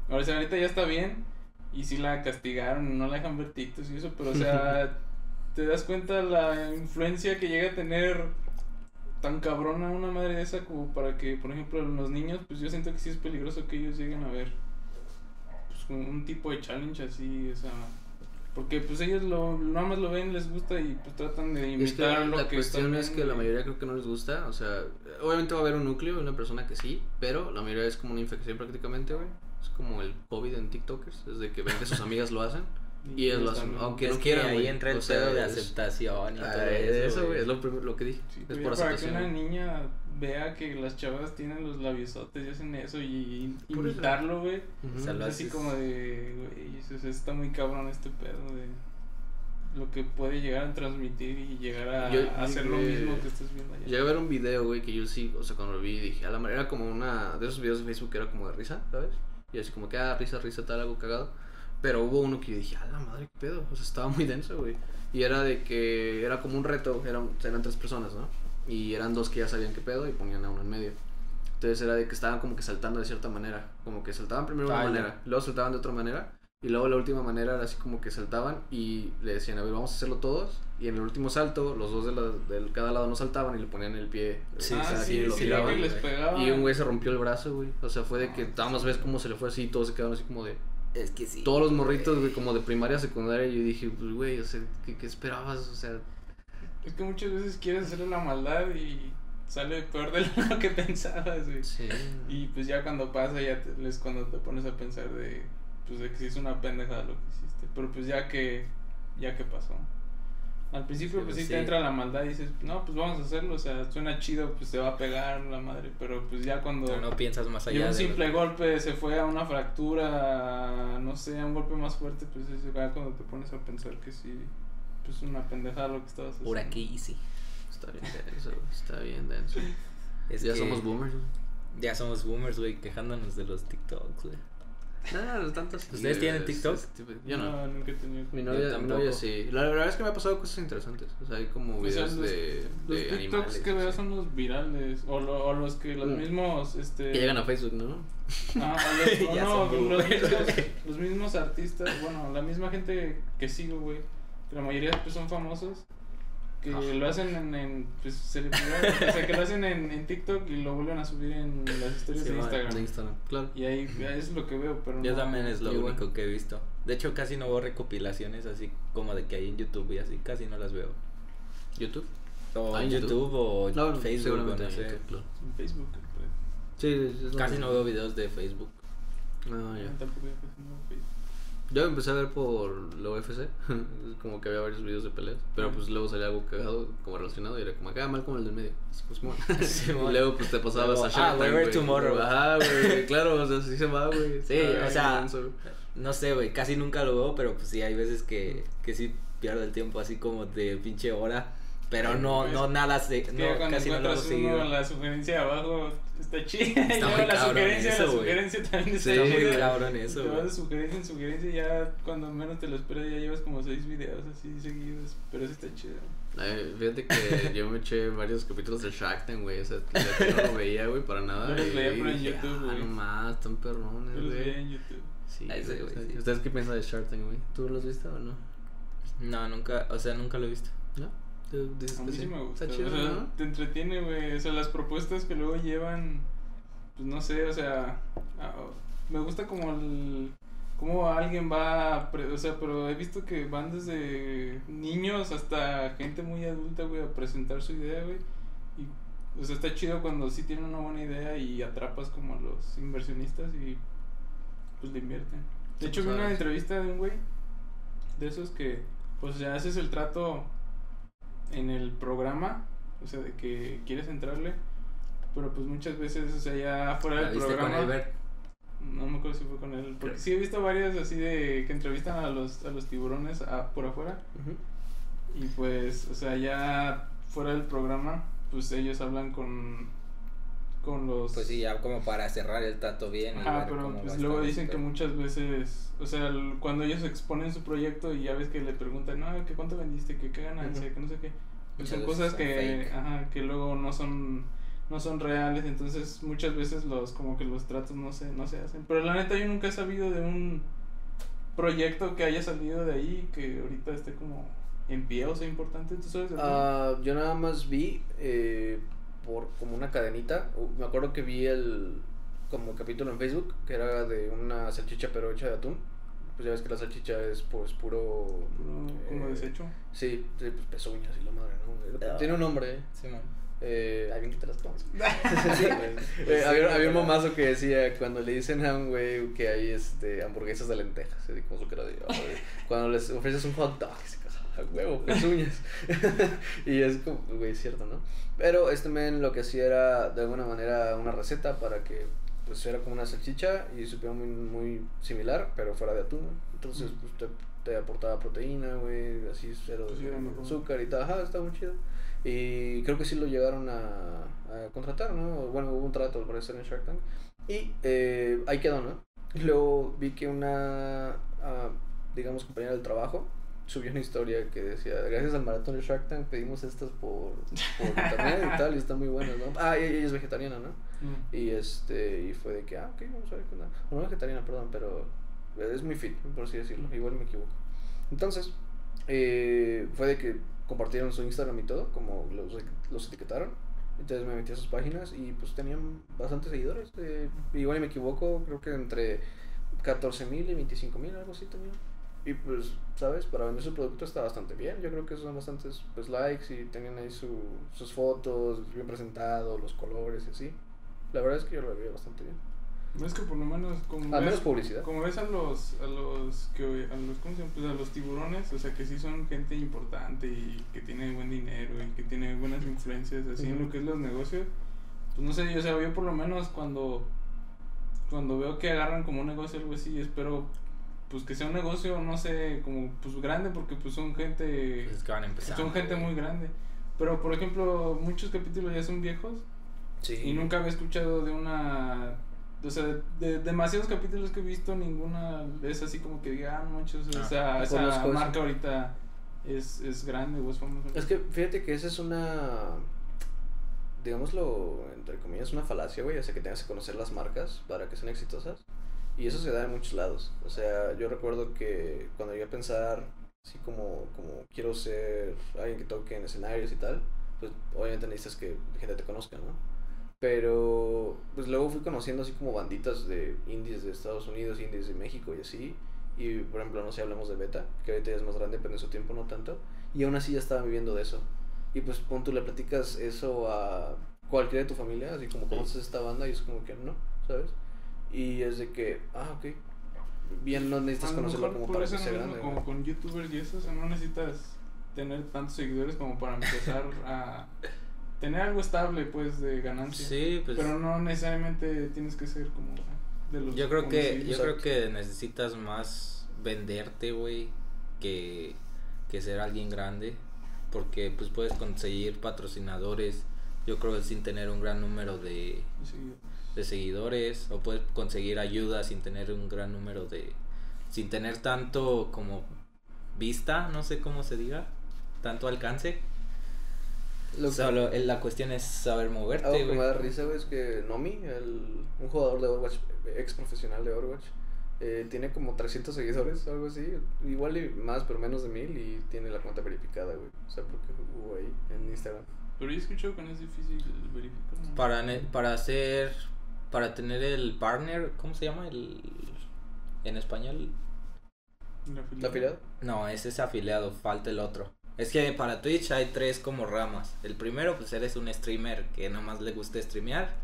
Ahora, o sea, ahorita ya está bien y sí la castigaron no la dejan ver y eso, pero, o sea, te das cuenta la influencia que llega a tener tan cabrona una madre de esa como para que, por ejemplo, los niños, pues yo siento que sí es peligroso que ellos lleguen a ver un tipo de challenge así, o sea, porque pues ellos lo, nada más lo ven, les gusta y pues tratan de Y es que imitar lo la que cuestión están es que la mayoría creo que no les gusta, o sea, obviamente va a haber un núcleo, una persona que sí, pero la mayoría es como una infección prácticamente, güey. Es como el COVID en TikTokers, es de que ven que sus amigas lo hacen y hacen, también. aunque es no quieran, ahí entra el O sea, pedo de es- aceptación y todo Ah, eso, eso, güey, es lo, prim- lo que dije. Sí, es por ya para que aceptación. una niña vea que las chavas tienen los labiosotes y hacen eso y eso. imitarlo, güey. O sea, Es así como de, güey, o sea, está muy cabrón este pedo de lo que puede llegar a transmitir y llegar a, Yo- a hacer lo mismo que estás viendo allá. Llegué a ver un video, güey, que yo sí, o sea, cuando lo vi dije, a la manera como una de esos videos de Facebook que era como de risa, ¿sabes? Y así como que, ah, risa, risa, tal, algo cagado. Pero hubo uno que yo dije, a la madre, qué pedo. O sea, estaba muy denso, güey. Y era de que era como un reto, eran, eran tres personas, ¿no? Y eran dos que ya sabían qué pedo y ponían a uno en medio. Entonces era de que estaban como que saltando de cierta manera. Como que saltaban primero de una Ah, manera, luego saltaban de otra manera. Y luego la última manera era así como que saltaban y le decían, a ver, vamos a hacerlo todos. Y en el último salto, los dos de, la, de cada lado no saltaban y le ponían el pie. Sí, o ah, sí, lo sí, les. Y un güey se rompió el brazo, güey. O sea, fue de que nada más ves cómo se le fue así y todos se quedaron así como de. Es que sí. Todos los morritos, güey, como de primaria, secundaria. Y yo dije, pues, güey, o sea, ¿qué, qué esperabas? O sea, Es que muchas veces quieres hacerle la maldad y sale peor de lo que pensabas, güey. sí. Y pues ya cuando pasa, ya te- es cuando te pones a pensar de, pues de que sí es una pendejada lo que hiciste. Pero pues ya que, ya que pasó. Al principio pues sí, sí. te entra la maldad y dices, no, pues vamos a hacerlo, o sea, suena chido, pues se va a pegar la madre. Pero pues ya cuando No, no piensas más allá un de lo- simple golpe se fue a una fractura, no sé, a un golpe más fuerte, pues es ya cuando te pones a pensar que sí, pues una pendejada lo que estabas haciendo. Por aquí sí. Está bien denso, está bien denso. Es ya que somos boomers, güey. Ya somos boomers, güey, quejándonos de los TikToks, güey. Nah, no tanto así, ¿Ustedes tienen TikTok? es tipo- Yo no. nunca he tenido. Mi novia, mi novia sí. La, la verdad es que me ha pasado cosas interesantes. O sea, hay como O sea, videos los, de, los de TikToks animales. que veo son los virales o, lo- o los que los Mm. mismos este Que llegan a Facebook, ¿no? ah, o los, no, son los, mismos, los mismos artistas bueno la misma gente que sigo güey que la mayoría pues son famosos que Ajá. lo hacen en, en pues celebridades, o sea que lo hacen en, en TikTok y lo vuelven a subir en las historias Sí, de Instagram De Instagram, claro. y ahí es lo que veo pero Yo no- también es lo igual. único que he visto. De hecho, casi no veo recopilaciones así como de que hay en YouTube y así, casi no las veo. YouTube. O Ah, en YouTube, YouTube. o No, Facebook, no en sé. YouTube, claro. en Facebook pues. Sí, Casi no veo videos de Facebook. Ah, ya. tampoco no veo Facebook. Yo empecé a ver por la UFC, como que había varios videos de peleas, pero pues luego salía algo cagado, como relacionado, y era como, ah, mal como el del medio. Así, Pues, bueno. Sí, y luego pues te pasabas a Shark ah, Tank. Tomorrow. Ajá, güey, claro, o sea, sí se va, güey. Sí, o sea, no sé, güey, casi nunca lo veo, pero pues sí, hay veces que, que sí pierdo el tiempo así como de pinche hora. Pero no, no nada, se, no, casi no lo seguido. la sugerencia de abajo está chida. Está muy la sugerencia, eso, la güey. sugerencia también Sí, está muy chida. cabrón eso, Te vas güey. de sugerencia en sugerencia y ya cuando menos te lo esperas ya llevas como seis videos así seguidos. Pero eso está chido. Eh, fíjate que yo me eché varios capítulos de Shark Tank, güey. O sea, yo no lo veía, güey, para nada. Yo los y- veía, pero en YouTube, Ah, güey. no más, están perrones, Yo los veía güey. en YouTube. Sí, sí, güey, güey, sí. ¿Ustedes qué piensan de Shark Tank, güey? ¿Tú los viste o no? No, nunca, o sea, nunca lo he visto. ¿No? ¿Tú dices A mí sí me gusta. Está chido, o sea, ¿no? te entretiene, güey. O sea, las propuestas que luego llevan, pues no sé, o sea, me gusta como el cómo alguien va, pre- o sea, pero he visto que van desde niños hasta gente muy adulta, güey, a presentar su idea, güey. Y, o sea, está chido cuando sí tienen una buena idea y atrapas como a los inversionistas y pues le invierten. De hecho, vi pues, una entrevista de un güey de esos que, pues ya haces el trato en el programa, o sea, de que quieres entrarle, pero pues muchas veces, o sea, ya fuera ¿La del con programa. No me acuerdo si fue con él, porque sí he visto varias así de que entrevistan a los, a los tiburones a- por afuera, y pues, o sea, ya fuera del programa, pues ellos hablan con, con los... Pues sí, ya como para cerrar el trato bien. y ver pero pues luego dicen ese que muchas veces, o sea, el- cuando ellos exponen su proyecto y ya ves que le preguntan, no, que cuánto vendiste, que qué ganancia, Ujú. que no sé qué. Pues son cosas que, ajá, que luego no son, no son reales, entonces muchas veces los, como que los tratos no se, no se hacen. Pero la neta yo nunca he sabido de un proyecto que haya salido de ahí que ahorita esté como en pie o sea importante, ¿tú sabes? Ah, yo nada más vi eh, por como una cadenita. Me acuerdo que vi el como capítulo en Facebook que era de una salchicha pero hecha de atún. Pues ya ves que la salchicha es pues puro. Puro como eh, desecho. Sí, sí, pues pezuñas y la madre, ¿no? Ah. Tiene un nombre. Simón. Eh, alguien que te las comas. Eh, había, había un mamazo que decía cuando le dicen a un güey que hay este hamburguesas de lentejas, como su cara de "Ay", cuando les ofreces un hot dog, "Ah, huevo, pezuñas. y es como, güey, es cierto, ¿no? Pero este men lo que hacía era de alguna manera una receta para que pues era como una salchicha y supiera muy, muy similar, pero fuera de atún. Entonces, pues te, te aportaba proteína, güey, así cero Pues azúcar y tal, ajá, está muy chido. Y creo que sí lo llegaron a, a contratar, ¿no? Bueno, hubo un trato al parecer en Shark Tank. Y eh, ahí quedó, ¿no? Luego vi que una, ah, digamos, compañera del trabajo subió una historia que decía, gracias al maratón de Shark Tank pedimos estas por, por internet y tal, y están muy buenas, ¿no? Ah, ella es vegetariana, ¿no? Mm. Y este, y fue de que, ah, ok, vamos a ver qué onda. No, vegetariana, perdón, pero es muy fit, por así decirlo. Igual me equivoco. Entonces, eh, fue de que compartieron su Instagram y todo, como los, los etiquetaron. Entonces me metí a sus páginas y pues tenían bastantes seguidores. eh, igual me equivoco, creo que entre 14 mil y 25 mil, algo así tenían. Y pues, ¿sabes? Para vender su producto está bastante bien. Yo creo que son bastantes pues, likes y tenían ahí su, sus fotos bien presentados, los colores y así. La verdad es que yo lo veía bastante bien. Es que por lo menos como Al ves, menos publicidad. como ves a los a los que a los ¿cómo se llama? Pues a los tiburones, o sea, que sí son gente importante y que tiene buen dinero y que tiene buenas influencias así en Ujú. lo que es los negocios. Pues no sé, yo, o sea, yo por lo menos cuando cuando veo que agarran como un negocio algo así, espero pues que sea un negocio, no sé, como pues grande porque pues son gente Pues es que van empezando. son gente muy grande. Pero por ejemplo, muchos capítulos ya son viejos Sí. y nunca había escuchado de una. O sea, de, de demasiados capítulos que he visto, ninguna es así como que diga, ah, no manches, Ah, esa, no esa marca ahorita es, es grande o es famosa. Es que fíjate que esa es una, digámoslo, entre comillas, una falacia, güey. O sea, que tengas que conocer las marcas para que sean exitosas. Y eso se da en muchos lados. O sea, yo recuerdo que cuando llegué a pensar, así como, como quiero ser alguien que toque en escenarios y tal, pues obviamente necesitas que gente te conozca, ¿no? Pero, pues luego fui conociendo así como banditas de indies de Estados Unidos, indies de México y así. Y por ejemplo, no sé, hablamos de Beta, que ahorita ya es más grande, pero en su tiempo no tanto. Y aún así ya estaban viviendo de eso. Y pues pon tú le platicas eso a cualquiera de tu familia, así como conoces esta banda y es como que no, ¿sabes? Y es de que, ah, ok. Bien, no necesitas conocerlo como para que sea mismo, grande. como con youtubers y eso, o sea, no necesitas tener tantos seguidores como para empezar a tener algo estable, pues, de ganancia. Sí, pues. Pero no necesariamente tienes que ser como de los Yo creo que, yo creo que necesitas más venderte, güey, que, que ser alguien grande. Porque pues puedes conseguir patrocinadores, yo creo sin tener un gran número de, Sí. De seguidores. O puedes conseguir ayuda sin tener un gran número de... Sin tener tanto como vista, no sé cómo se diga. Tanto alcance. Lo que- Solo eh, la cuestión es saber Algo moverte, que me da risa, güey, es que Nomi, el, un jugador de Overwatch, ex profesional de Overwatch, eh, tiene como 300 seguidores o algo así. Igual y más, pero menos de mil. Y tiene la cuenta verificada, güey. O sea, porque jugó ahí en Instagram. Pero yo he escuchado que no es difícil verificar. ¿no? Para, ne- para hacer, para tener el partner, ¿cómo se llama? El, en español. ¿La ¿La afiliada? afiliado? No, ese es afiliado, falta el otro. Es que para Twitch hay tres como ramas. El primero, pues eres un streamer que nomás le gusta streamear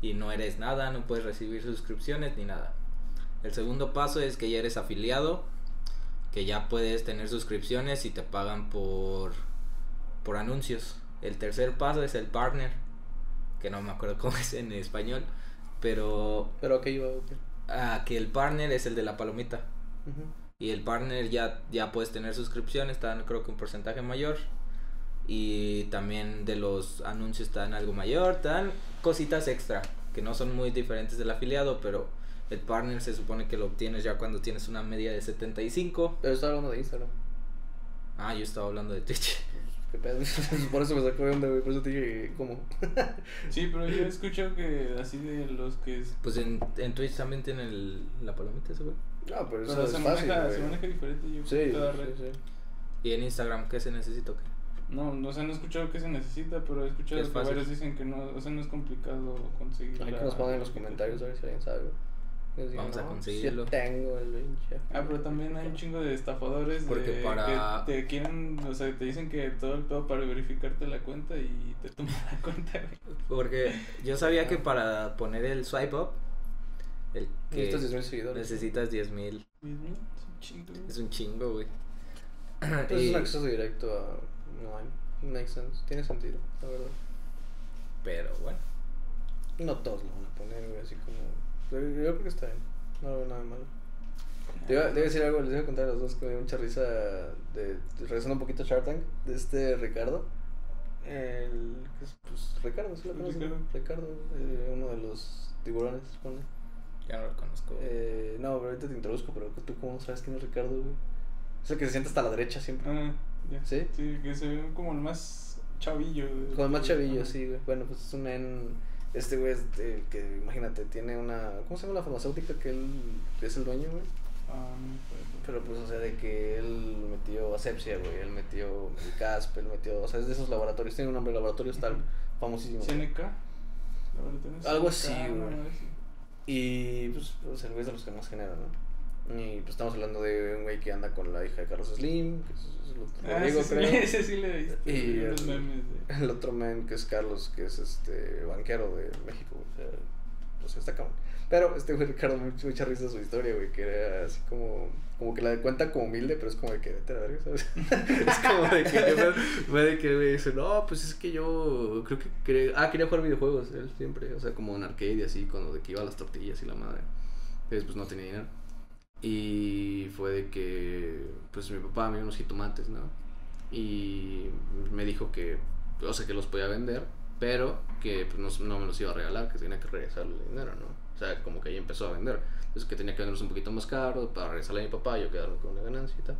y no eres nada, no puedes recibir suscripciones ni nada. El segundo paso es que ya eres afiliado, que ya puedes tener suscripciones y te pagan por, por anuncios. El tercer paso es el partner, que no me acuerdo cómo es en español, pero Pero aquí iba, ok. ah, que el partner es el de la palomita. Y el partner ya, ya puedes tener suscripciones, están creo que un porcentaje mayor. Y también de los anuncios están algo mayor, están cositas extra, que no son muy diferentes del afiliado, pero el partner se supone que lo obtienes ya cuando tienes una media de 75. Pero estaba hablando de Instagram. Ah, yo estaba hablando de Twitch. ¿Qué pedo? Por eso me sacó de onda, güey. Por eso te dije, ¿cómo? Sí, pero yo he escuchado que así de los que. es- Pues en, en Twitch también tienen el, la palomita ese güey. No, pero eso Pero es se, fácil, maneja, se maneja diferente. Yo Sí, cada sí, red. sí. Y en Instagram, ¿qué se necesita o qué? No, no, o sea, no he escuchado que se necesita, pero he escuchado Es que varios dicen que no, o sea, no es complicado conseguir. Hay que la nos pongan en los comentarios a ver si alguien sabe. güey. Yo digo, Vamos a no, conseguirlo. Sí tengo el pinche. Ah, pero también hay un chingo de estafadores Porque de para- que te quieren, o sea, te dicen que todo el pedo para verificarte la cuenta y te toman la cuenta, güey. Porque yo sabía que para poner el swipe up, el que Necesitas 10.000 seguidores. necesitas 10 mil. Es un chingo. güey. Es un chingo, güey. Pues es un acceso directo a. No hay. Makes sense. Tiene sentido, la verdad. Pero bueno. No todos lo van a poner, güey, así como. Yo, creo que está bien. No lo veo nada malo. Te iba, te iba a decir algo, les iba a contar a los dos que me dio mucha risa. De, de- regresando un poquito a Shark Tank, de este Ricardo. El. que es, Pues Ricardo, ¿sí lo conoces? Ricardo. Ricardo, eh, uno de los tiburones, supone. Ya no lo conozco. Eh, no, pero ahorita te introduzco, pero tú, ¿cómo sabes quién es Ricardo, güey? Es el que se sienta hasta la derecha siempre. Ah, ya. ¿Sí? Sí, que se ve como el más chavillo. Con el más chavillo, sí, güey. Bueno, pues es un men. Este güey es el que, imagínate, tiene una. ¿Cómo se llama la farmacéutica que él es el dueño, güey? Ah, no. Pero pues, o sea, de que él metió asepsia, güey. Él metió el CASP, él metió. O sea, es de esos laboratorios. Tiene un nombre de laboratorios tal, famosísimo. CNK. Algo así, güey. Y pues, pues el güey es de los que más genera, ¿no? Y pues estamos hablando de un güey que anda con la hija de Carlos Slim, que es, lo- Ah, ese, sí, creo. ese sí le viste. Y el- memes de. El otro man que es Carlos, que es este banquero de México, o sea, pues está cabrón. Pero este güey Ricardo, mucha, mucha risa su historia, güey, que era así como, como que la cuenta como humilde, pero es como de que vete a la verga, ¿sabes? es como de que, fue de que güey dice, no, pues es que yo creo que, quería- ah, quería jugar videojuegos, él siempre, o sea, como en arcade y así, cuando de que iba a las tortillas y la madre. Entonces, pues no tenía dinero. Y fue de que, pues mi papá me dio unos jitomates, ¿no? Y me dijo que, o sea, que los podía vender, pero que pues, no, no me los iba a regalar, que tenía que regresarle el dinero, ¿no? O sea, como que ahí empezó a vender. Entonces que tenía que venderlos un poquito más caro para regresarle a mi papá y yo quedarme con la ganancia y tal.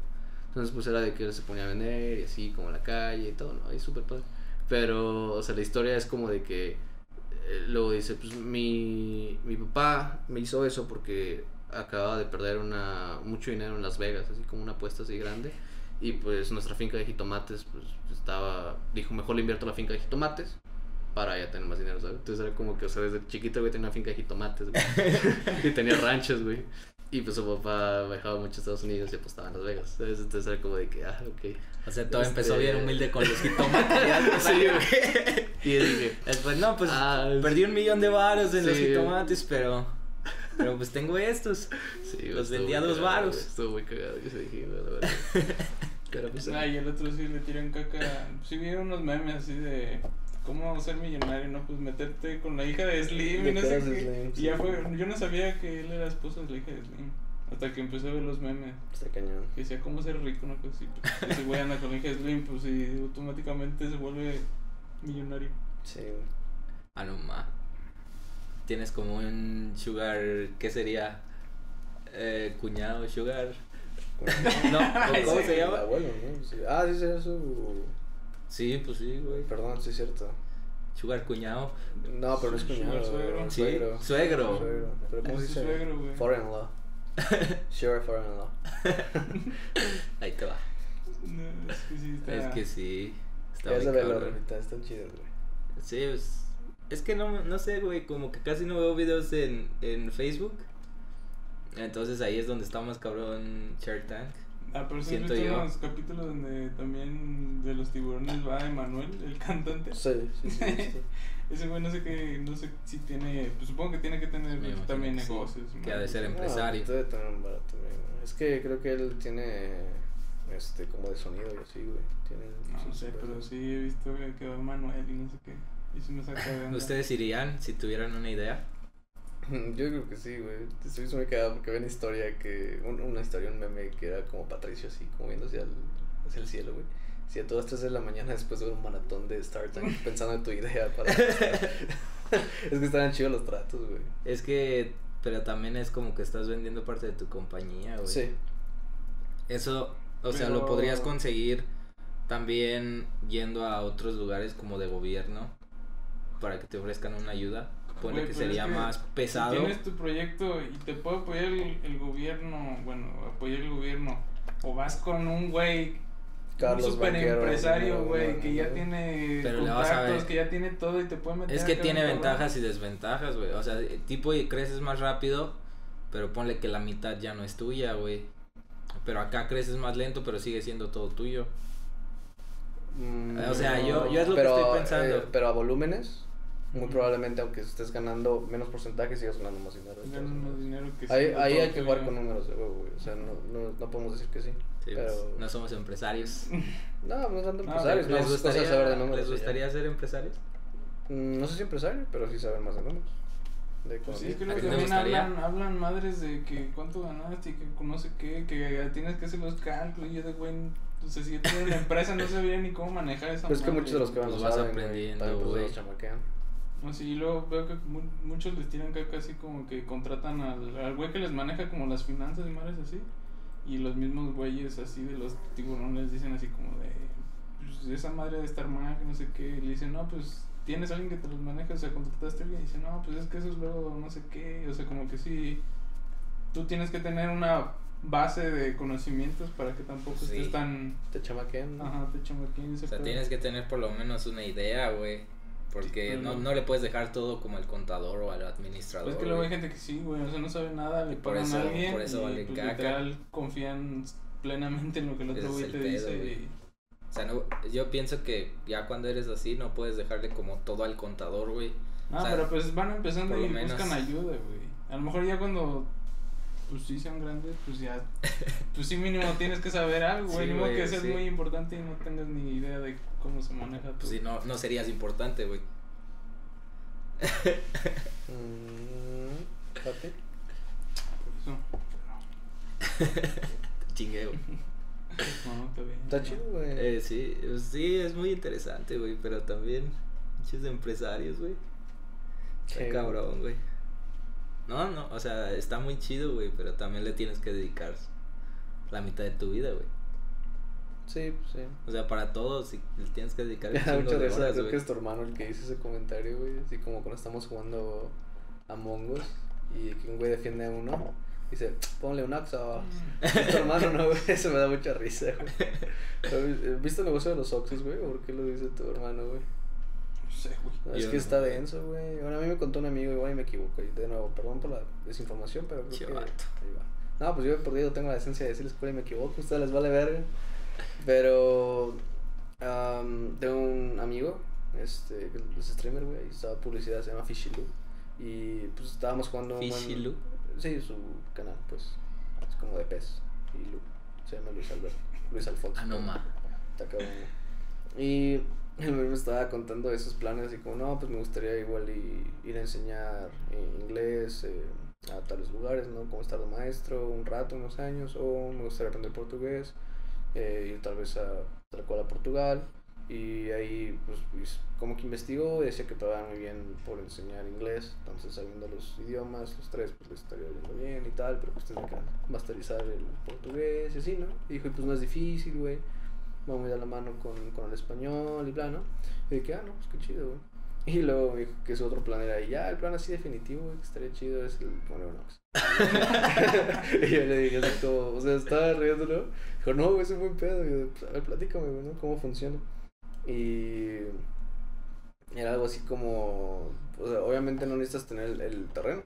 Entonces pues era de que él se ponía a vender y así, como en la calle y todo, ¿no? Y súper padre. Pero, o sea, la historia es como de que eh, luego dice, pues mi, mi papá me hizo eso porque acababa de perder una, mucho dinero en Las Vegas, así como una apuesta así grande. Y pues nuestra finca de jitomates, pues estaba, dijo, mejor le invierto a la finca de jitomates para ya tener más dinero, ¿sabes? Entonces era como que, o sea, desde chiquito, güey, tenía una finca de jitomates, güey. y tenía ranchos, güey. Y pues su papá viajaba mucho a Estados Unidos y apostaba en Las Vegas, ¿sabes? Entonces era como de que, ah, ok. O sea, todo Este- empezó bien humilde con los jitomates. Sí, güey. Y dije, Después, no, pues Ah, perdí un millón de varos en los sí. jitomates, pero. Pero pues tengo estos. sí, güey, Los estuvo vendí a muy dos varos. Estuvo muy cagado, yo se dije, güey, la verdad. Pero pues, Ah, y el otro sí le tiran caca. Sí, vi unos memes así de. ¿cómo ser millonario? No, pues meterte con la hija de Slim De y no que sé qué. Slim, Y sí. ya fue, yo no sabía que él era esposo de la hija de Slim. Hasta que empecé a ver los memes. Está cañón. Que decía, ¿cómo ser rico? Una así. Pues, ese güey anda con la hija de Slim, pues y automáticamente se vuelve millonario. Sí, güey. Ah, no ma. Tienes como un sugar, ¿qué sería? Eh, cuñado, sugar. No, ¿o ¿cómo Sí, se llama? abuelo, ¿no? Sí. Ah, sí, sería su. Sí, pues sí, güey. Perdón, sí, es cierto. Sugar cuñado. No, pero no es cuñado. suegro. Sí, Suegro. suegro. Suegro. ¿Pero cómo se dice? suegro, güey. Foreign-in-law. Sure, foreign-in-law. Ahí te va. No, es que sí está. Es que sí. Está Ya se ve la cabrón. Rafita, están chidos, güey. Sí, pues, es que no, no sé, güey, como que casi no veo videos en, en Facebook. Entonces ahí es donde está más cabrón Shark Tank. Ah, pero sí Siento yo. unos capítulos donde también de los tiburones va Emanuel, el cantante. Sí, sí, sí. sí. Ese güey no sé qué, no sé si tiene, pues supongo que tiene que tener Me también que sí, negocios. que ha de ¿no? ser No, empresario. debe tener un barato güey. Es que creo que él tiene. Este, como de sonido y así, güey. Tiene. No, no sé, pero sí he visto que que va Emanuel y no sé qué. Y sí me saca de onda. ¿Ustedes irían si tuvieran una idea? Yo creo que sí, güey. Estoy muy cagado porque había una historia que. un- una historia, un meme que era como Patricio así, como viendo hacia el, hacia el cielo, güey. Si a todas las 3 de la mañana después de ver un maratón de Star Trek pensando en tu idea para. es que estaban chidos los tratos, güey. Es que, pero también es como que estás vendiendo parte de tu compañía, güey. Sí. Eso, o sea, lo podrías conseguir también yendo a otros lugares como de gobierno para que te ofrezcan una ayuda. Ponle Güey, que pero es sería que más pesado. Si tienes tu proyecto y te puede apoyar el, el gobierno, bueno, apoyar el gobierno, o vas con un güey, Carlos un super Banquero, empresario, güey, que ya tiene Pero le vas a contactos, que ya tiene todo y te puede meter Es que tiene cabrón. ventajas y desventajas, güey. O sea, tipo y creces más rápido, pero ponle que la mitad ya no es tuya, güey. Pero acá creces más lento, pero sigue siendo todo tuyo. Mm, O sea, yo- yo es lo que pero, estoy pensando. eh, pero a volúmenes, muy probablemente, aunque estés ganando menos porcentaje, sigas ganando más dinero. de Ganan todos más dinero que Ahí, ahí hay que jugar con números de huevo, güey. O sea, no, no, no podemos decir que sí. Sí, pues, Pero- no somos empresarios. No, no tanto No, empresarios. ¿Les no, gustaría, cosas saber de números. ¿les gustaría ser empresarios? Mm, No sé si empresario, pero sí saber más de números. De Pues sí, es que ¿A luego ti te también gustaría? hablan, hablan madres de que cuánto ganaste y que no sé qué, que tienes que hacer los cálculos y yo de güey, o sea, si yo tuviera una empresa no sabía ni cómo manejar esa Pero es que muchos de los que van Pues no vas saben, aprendiendo, pues güey. Los chamaquean. No, sí, y luego veo que mu- muchos les tiran caca así como que contratan al, al güey que les maneja como las finanzas y madres así. Y los mismos güeyes así de los tiburones dicen así como de, pues esa madre de estar mal, que no sé qué. Y le dicen, no, pues tienes a alguien que te los maneja, o sea, contrataste a alguien. Y dice, no, pues es que eso es luego no sé qué. O sea, como que sí, tú tienes que tener una base de conocimientos para que tampoco Sí. estés tan, Te chamaquean. ¿no? ajá, te chamaqueen ese O sea, pedo. tienes que tener por lo menos una idea, güey. Porque no, no le puedes dejar todo como el contador o al administrador. Pues es que luego hay gente que sí, güey, o sea, no sabe nada, le Y por pagan eso- a alguien por eso y vale pues, caca. literal confían plenamente en lo que el otro güey te pedo, dice y... O sea, no, yo pienso que ya cuando eres así no puedes dejarle como todo al contador, güey. Ah, O sea, pero pues van empezando y menos- buscan ayuda, güey. A lo mejor ya cuando pues sí sean grandes, pues ya pues sí mínimo tienes que saber algo, güey, Sí, güey, que seas sí. muy importante y no tengas ni idea de cómo se maneja Pues tu- si no, no serías importante, güey. Mm, papi. por eso. Chingue, güey. No, está bien. Está chido, güey. Eh, sí, pues sí, es muy interesante, güey. Pero también, muchos empresarios, güey. Está Sí, cabrón, güey. No, no, o sea, está muy chido, güey. Pero también le tienes que dedicar la mitad de tu vida, güey. Sí, pues sí. O sea, para todo, si le tienes que dedicar un chingo mucha de horas, creo güey. que es tu hermano el que hizo ese comentario, güey. Así como cuando estamos jugando Among Us y que un güey defiende a uno. Dice, ponle un Oxxo. Es tu hermano, ¿no, güey? Eso me da mucha risa, güey. ¿Viste el negocio de los Oxxos, güey? ¿O ¿Por qué lo dice tu hermano, güey? No sé, güey. Es que no. está denso, güey. Bueno, a mí me contó un amigo, igual y me equivoco. Y de nuevo, perdón por la desinformación, pero creo que ahí va. No, pues yo por Dios tengo la decencia de decirles que y me equivoco. A ustedes les vale verga. Pero am, tengo un amigo, este, que es streamer, güey. Y estaba publicidad, se llama Fishilu. Y pues estábamos jugando. Fishilu. Sí, su canal, pues. Es como de pez. Y Lu. Se llama Luis Alberto. Luis Alfonso. Ah, no, ma. Está cabrón. Y el me estaba contando esos planes y como, no, pues me gustaría igual y, ir a enseñar eh, inglés eh, a tales lugares, ¿no? Como estar de maestro un rato, unos años, o me gustaría aprender portugués, eh, ir tal vez a tal cual a Portugal. Y ahí, pues, pues, como que investigó y decía que pagaban muy bien por enseñar inglés. Entonces, sabiendo los idiomas, los tres, pues les estaría yendo bien y tal. Pero pues tenía que masterizar el portugués y así, ¿no? Y dijo, pues no es difícil, güey. Va muy de la mano con, con el español y bla, ¿no? Y dije, ah, no, pues qué chido, güey. Y luego me dijo que su otro plan era, y ya, el plan así definitivo, güey, que estaría chido es el poner y yo le dije como, o sea, estaba riendo, ¿no? Dijo, no, güey, es un buen pedo. Y yo, pues, a ver, platícame, güey. ¿Cómo funciona? Y era algo así como, o sea, obviamente no necesitas tener el terreno,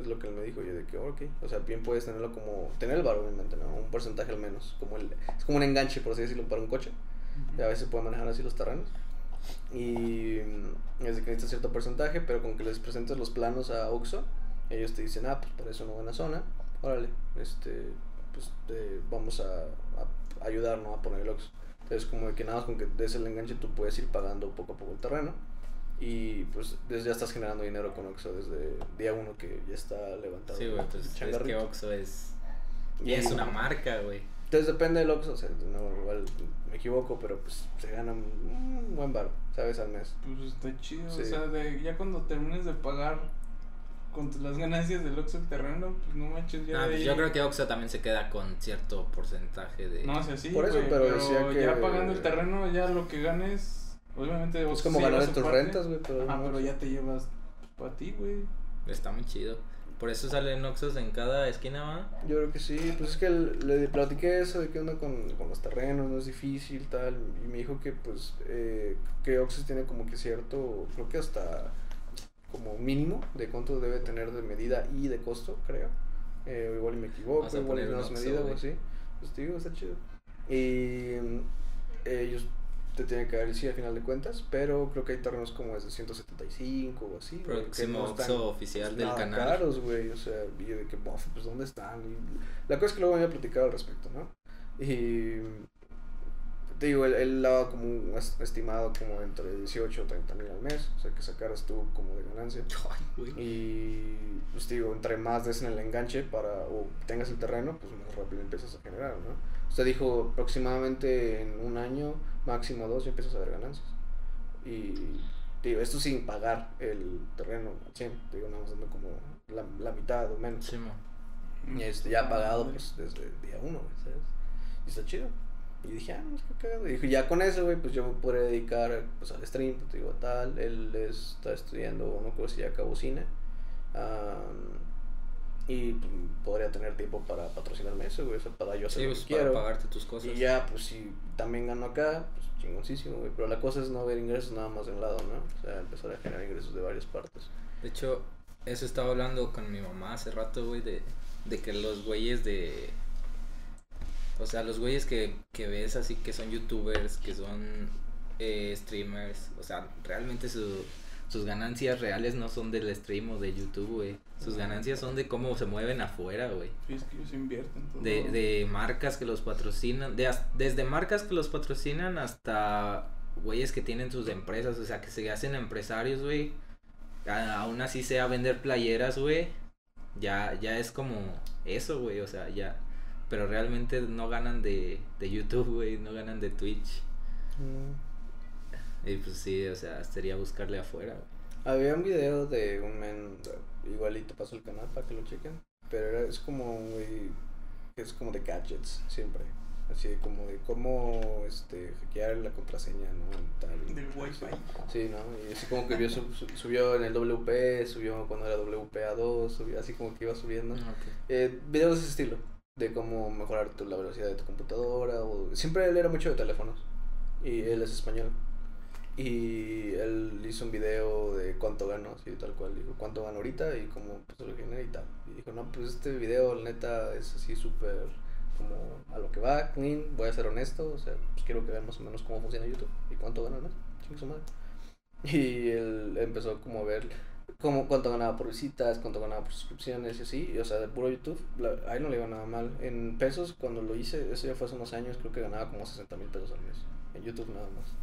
es lo que él me dijo, yo de que, ok, o sea, bien puedes tenerlo como, tener el bar obviamente, ¿no? Un porcentaje al menos, como el, es como un enganche, por así decirlo, para un coche, y a veces pueden manejar así los terrenos, y mm, es de que necesitas cierto porcentaje, pero con que les presentes los planos a Oxxo, ellos te dicen, ah, pues para eso una buena zona, órale, este, pues te vamos a, a ayudar, ¿no? A poner el Oxxo. Entonces, como de que nada más con que des el enganche, tú puedes ir pagando poco a poco el terreno. Y pues desde ya estás generando dinero con Oxxo desde día uno que ya está levantado. Sí, güey, pues es que. Oxxo es. Y- Y es una marca, güey. Entonces depende del Oxxo, o sea, no, igual me equivoco, pero pues se gana un buen bar, ¿sabes? Al mes. Pues está chido, Sí. o sea, de, ya cuando termines de pagar con las ganancias del Oxxo el terreno, pues no manches, ya Ah, de pues yo creo que Oxxo también se queda con cierto porcentaje de. No, o sea, sí, Por eso, pero pero, decía que- ya pagando el terreno, ya lo que ganes, obviamente... Es como lleva ganar tus parte. rentas, güey, pero Ajá, no pero ya te llevas para ti, güey. Está muy chido. Por eso salen Oxxos en cada esquina, ¿va? Yo creo que sí, pues es que le platiqué eso de qué onda con, con los terrenos, no es difícil, tal, y me dijo que pues eh, que Oxxo tiene como que cierto, creo que hasta como mínimo de cuánto debe tener de medida y de costo, creo. Eh, o igual y me equivoco, igual y no medida o así. Pues te digo, está chido. Y mm, ellos te tienen que dar sí al final de cuentas, pero creo que hay terrenos como desde 175 o así. Próximo no están- oficial del nada canal. caros, güey, o sea, y yo de que, bof, pues, ¿dónde están? Y la cosa es que luego me había platicado al respecto, ¿no? Y, te digo, él, él daba como un es- estimado como entre 18 o 30 mil al mes, o sea, que sacaras tú como de ganancia. Ay. Y, pues, te digo, entre más des en el enganche para, o tengas el terreno, pues más rápido empiezas a generar, ¿no? Usted dijo, aproximadamente en un año, máximo dos, ya empiezas a ver ganancias. Y, digo, esto sin pagar el terreno al 100, te digo, nada más dando como la, la mitad o menos. Sí. Y este, ya pagado, pues, desde el día uno, ¿sabes? Y está chido. Y dije, ah, no, es que cagado. Y dije, ya con eso, güey, pues yo me podré dedicar, pues, al stream, pues, digo, tal. Él está estudiando, no creo si ya acabó cine. Am, y pues, podría tener tiempo para patrocinarme eso, güey, o sea, para yo hacer Sí, lo pues que para quiero. pagarte tus cosas. Y ya, pues si también gano acá, pues chingoncísimo, güey. Pero la cosa es no ver ingresos nada más de un lado, ¿no? O sea, empezar a generar ingresos de varias partes. De hecho, eso estaba hablando con mi mamá hace rato, güey, de, de que los güeyes de... O sea, los güeyes que, que ves así que son youtubers, que son eh, streamers, o sea, realmente su, sus ganancias reales no son del stream o de YouTube, güey. Sus ganancias son de cómo se mueven afuera, güey. Sí, es que ellos invierten todo. De, de marcas que los patrocinan, de, desde marcas que los patrocinan hasta güeyes que tienen sus empresas, o sea, que se hacen empresarios, güey. Aún así sea vender playeras, güey. Ya, ya es como eso, güey, o sea, ya. Pero realmente no ganan de, de YouTube, güey, no ganan de Twitch. Y pues sí, o sea, sería buscarle afuera. Había un video de un men, igual y te paso el canal para que lo chequen, pero era, es como que es como de gadgets, siempre. Así como de cómo este, hackear la contraseña, ¿no? Tal, y Del así. Wi-Fi. Sí, ¿no? Y así como que vio, su- su- subió en el WP, subió cuando era WPA2, subió así como que iba subiendo. Eh, videos de ese estilo, de cómo mejorar tu, la velocidad de tu computadora. O, siempre él era mucho de teléfonos y él es español. Y él hizo un video de cuánto ganó, así tal cual. Dijo cuánto gano ahorita y cómo pues, lo genera y tal. Y dijo, no, pues este video, la neta, es así súper como a lo que va, clean, voy a ser honesto. O sea, pues quiero que vean más o menos cómo funciona YouTube y cuánto gana, ¿no? Su madre. Y él empezó como a ver cómo, cuánto ganaba por visitas, cuánto ganaba por suscripciones y así. O sea, de puro YouTube, la- a él no le iba nada mal. En pesos, cuando lo hice, eso ya fue hace unos años, creo que ganaba como 60 mil pesos al mes. En YouTube nada más.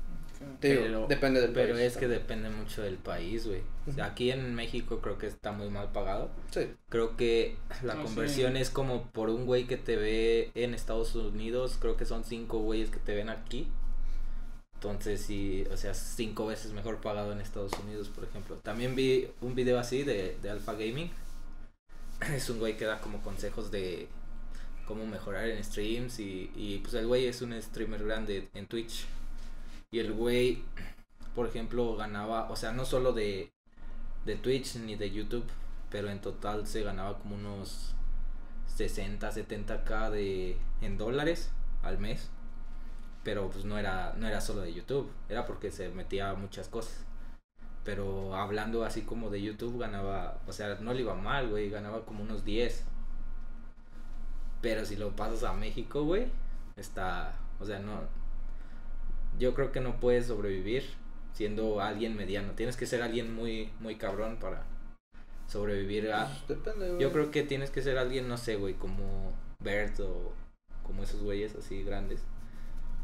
Te digo, Pero- depende del Pero país es que depende mucho del país, güey. Aquí en México creo que está muy mal pagado. Sí. Creo que la No, conversión sí. es como por un güey que te ve en Estados Unidos. Creo que son cinco güeyes que te ven aquí. Entonces, sí, o sea, cinco veces mejor pagado en Estados Unidos, por ejemplo. También vi un video así de, de Alpha Gaming. Es un güey que da como consejos de cómo mejorar en streams. Y, y pues el güey es un streamer grande en Twitch. Y el güey, por ejemplo, ganaba, o sea, no solo de, de Twitch ni de YouTube, pero en total se ganaba como unos 60, 70k de, en dólares al mes. Pero pues no era, no era solo de YouTube, era porque se metía muchas cosas. Pero hablando así como de YouTube ganaba, o sea, no le iba mal, güey, ganaba como unos 10. Pero si lo pasas a México, güey, está, o sea, no, yo creo que no puedes sobrevivir siendo alguien mediano. Tienes que ser alguien muy, muy cabrón para sobrevivir a... Pues, depende, güey. Yo creo que tienes que ser alguien, no sé, güey, como Bert o como esos güeyes así grandes.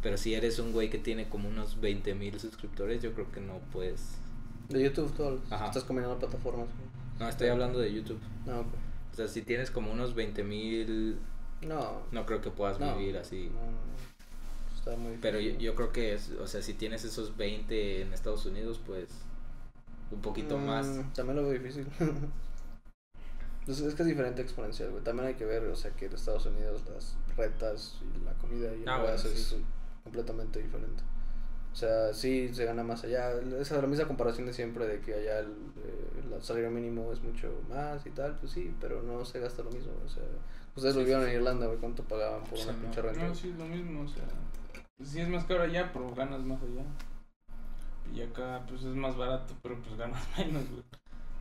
Pero si eres un güey que tiene como unos 20 mil suscriptores, yo creo que no puedes... De YouTube, todos. Estás combinando plataformas. No, estoy hablando de YouTube. No, ok. O sea, si tienes como unos 20 mil, No. no creo que puedas No. vivir así. No, no, no. Está muy difícil. Pero yo, yo creo que, es, o sea, si tienes esos 20 en Estados Unidos, pues un poquito Mm, más. También lo veo difícil. es, es que es diferente exponencial, güey. También hay que ver, o sea, que en Estados Unidos las rentas y la comida y el Ah, bueno, es completamente diferente. O sea, sí se gana más allá. Esa es la misma comparación de siempre de que allá el, eh, el salario mínimo es mucho más y tal, pues sí, pero no se gasta lo mismo. O sea, ustedes Sí, lo vieron sí, en sí. Irlanda, güey, cuánto pagaban por una no. pinche renta. No, sí, es lo mismo, o sea, pues sí es más caro allá, pero ganas más allá. Y acá, pues es más barato, pero pues ganas menos, güey.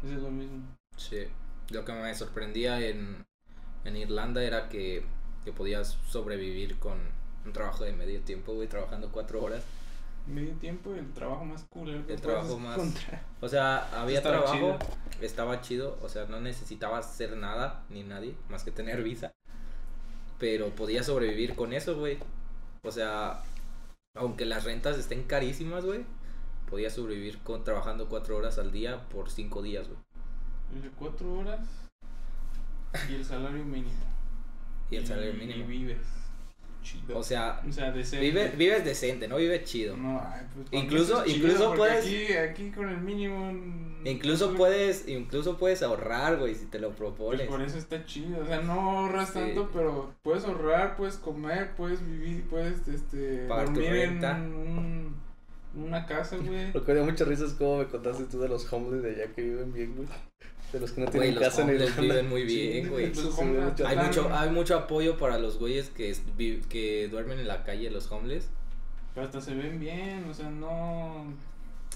Eso es lo mismo. Sí. Lo que me sorprendía en, en Irlanda era que, que podías sobrevivir con un trabajo de medio tiempo, güey, trabajando cuatro horas. Medio tiempo, el trabajo más cool. El trabajo más- encontrar. O sea, había Estaba trabajo, estaba chido, o sea, no necesitabas hacer nada, ni nadie, más que tener visa. Pero podías sobrevivir con eso, güey. O sea, aunque las rentas estén carísimas, güey, podías sobrevivir con, trabajando cuatro horas al día por cinco días, güey. Cuatro horas y el salario mínimo. Y el salario mínimo. Y vives. Chido. O sea, o sea decente. vive, vives decente, no vives chido. No, ay, pues, Incluso- incluso puedes- Aquí, aquí con el mínimo. mm, Incluso pues, puedes, incluso puedes ahorrar, güey, si te lo Pues propones. por eso está chido. O sea, no ahorras Sí. tanto, pero puedes ahorrar, puedes comer, puedes vivir, puedes este, Pagar tu dormir en un, una casa, güey. Lo que me dio mucha risa es como me contaste tú de los homeless de allá que viven bien, güey. De los que no tienen los casa en Irlanda. viven muy bien, Sí, güey. Los sí Hay mucho, hay mucho apoyo para los güeyes que, que duermen en la calle, los homeless. Pero hasta se ven bien, o sea, no.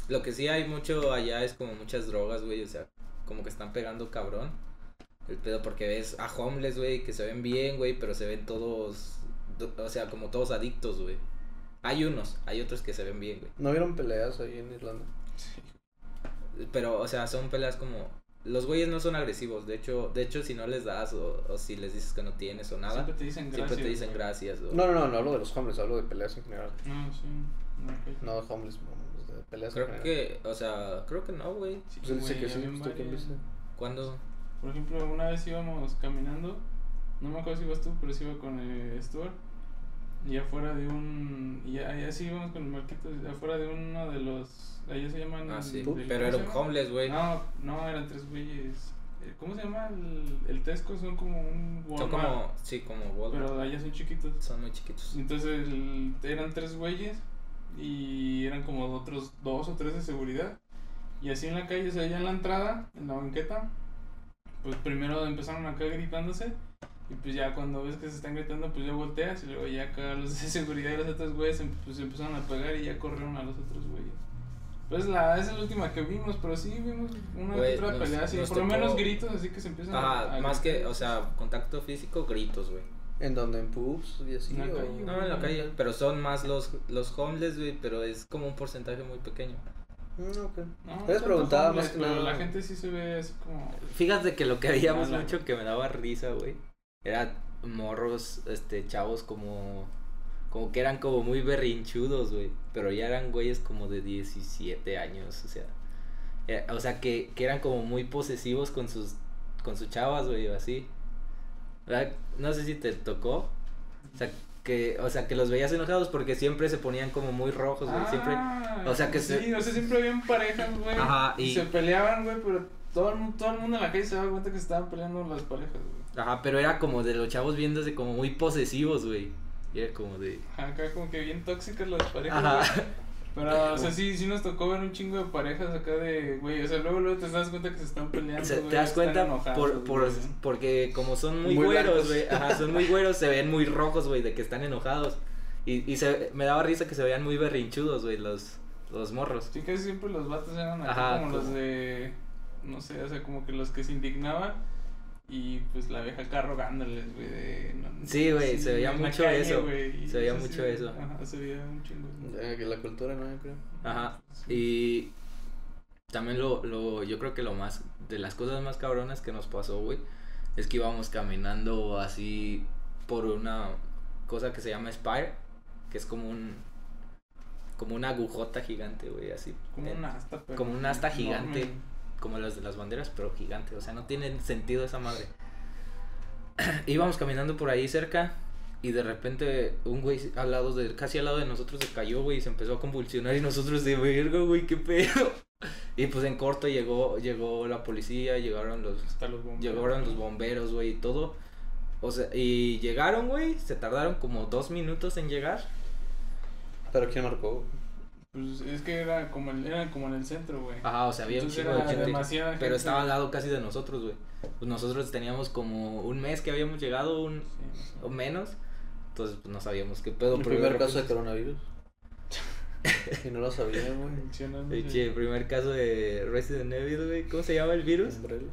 Lo que sí hay mucho allá es como muchas drogas, güey, o sea, como que están pegando cabrón. El pedo porque ves a homeless, güey, que se ven bien, güey, pero se ven todos, do- o sea, como todos adictos, güey. Hay unos, hay otros que se ven bien, güey. ¿No vieron peleas ahí en Irlanda? Pero, o sea, son peleas como... Los güeyes no son agresivos, de hecho, de hecho si no les das o, o si les dices que no tienes o nada, Siempre te dicen gracias. siempre te dicen gracias. o- No, no, no, no hablo de los homeless, hablo de peleas en general. No, sí. No, ok. No no, de peleas en Creo general. que, o sea, creo que no, güey. Sí, Pues él dice que sí. ¿Cuándo? Por ejemplo, una vez íbamos caminando, no me acuerdo si ibas tú, pero sí iba con el Stuart. Y afuera de un. Y así íbamos con el Marquito, afuera de uno de los. Allá se llaman. Ah, sí. Pero ¿cómo era se un llama? homeless, güey. No, no, eran tres güeyes. Eh, ¿Cómo se llama? El, el Tesco son como un Son Walmart, como, sí, como Walmart. Pero allá son chiquitos. Son muy chiquitos. Entonces el- eran tres güeyes y eran como otros dos o tres de seguridad. Y así en la calle, o sea, ya en la entrada, en la banqueta, pues primero empezaron acá gritándose. Y pues ya cuando ves que se están gritando, pues ya volteas. Y luego ya acá los de seguridad y los otros güeyes em- pues empezaron a pegar y ya corrieron a los otros güeyes. Pues la, esa es la última que vimos, pero sí vimos una que otra nos- pelea así. Por lo menos gritos, así que se empiezan a- Ajá, a más que, o sea, contacto físico, gritos, güey. ¿En donde ¿En pubs y así? En la o- calle, No, en la calle. Pero son más los, los homeless, güey, pero es como un porcentaje muy pequeño. Mm, ok. No, Les preguntaba más que pero nada. La gente sí se ve así como. Fíjate que lo que veíamos mucho que me daba risa, güey, era morros, este, chavos como como que eran como muy berrinchudos, güey. Pero ya eran güeyes como de 17 años, o sea. eh, o sea, que, que eran como muy posesivos con sus, con sus chavas, güey, o así. ¿Verdad? No sé si te tocó. O sea, que, o sea, que los veías enojados porque siempre se ponían como muy rojos, güey. siempre. Ah, o sea, que sí, se- o sea, siempre habían parejas, güey. Ajá, y... se peleaban, güey, pero todo todo el mundo en la calle se daba cuenta que se estaban peleando las parejas, güey. Ajá, pero era como de los chavos viéndose como muy posesivos, güey. Y era como de. Acá como que bien tóxicas las parejas, Ajá. Pero, o sea, sí, sí nos tocó ver un chingo de parejas acá de, güey, o sea, luego, luego te das cuenta que se están peleando, güey, te das cuenta enojados, por, por, güey. porque como son muy, Muy güeros, blancos. güey. Ajá, son muy güeros, se ven muy rojos, güey, de que están enojados. Y, y se, me daba risa que se veían muy berrinchudos, güey, los, los morros. Sí, casi siempre los vatos eran acá Ajá, como los de, no sé, o sea, como que los que se indignaban y pues la vieja acá rogándoles, güey, de... no- Sí, güey, se veía mucho calle, eso, se veía mucho sí, eso. Ajá, se veía un chingo. Eh, que la cultura, ¿no? Yo creo. Ajá. Sí. Y también lo, lo, yo creo que lo más, de las cosas más cabronas que nos pasó, güey, es que íbamos caminando así por una cosa que se llama Spire, que es como un, como una agujota gigante, güey, así. Como Eh, un asta, pero como un asta enorme. Como las de las banderas, pero gigante, o sea, no tiene sentido esa madre. Íbamos caminando por ahí cerca y de repente un güey al lado de, casi al lado de nosotros se cayó, güey, y se empezó a convulsionar y nosotros de verga, güey, qué pedo. Y pues en corto llegó, llegó la policía, llegaron los, Hasta los bomberos. llegaron los bomberos, güey, y todo. O sea, y llegaron, güey, se tardaron como dos minutos en llegar. Pero ¿quién marcó? Pues es que era como, el, era como en el centro, güey. Ajá, o sea, había un chingo de gente. Pero gente. estaba al lado casi de nosotros, güey. Pues nosotros teníamos como un mes que habíamos llegado, un, Sí, o menos. Entonces, pues no sabíamos qué pedo. El primer caso de coronavirus. y no lo sabía, güey. El primer caso de Resident Evil, güey. ¿Cómo se llama el virus? Umbrella.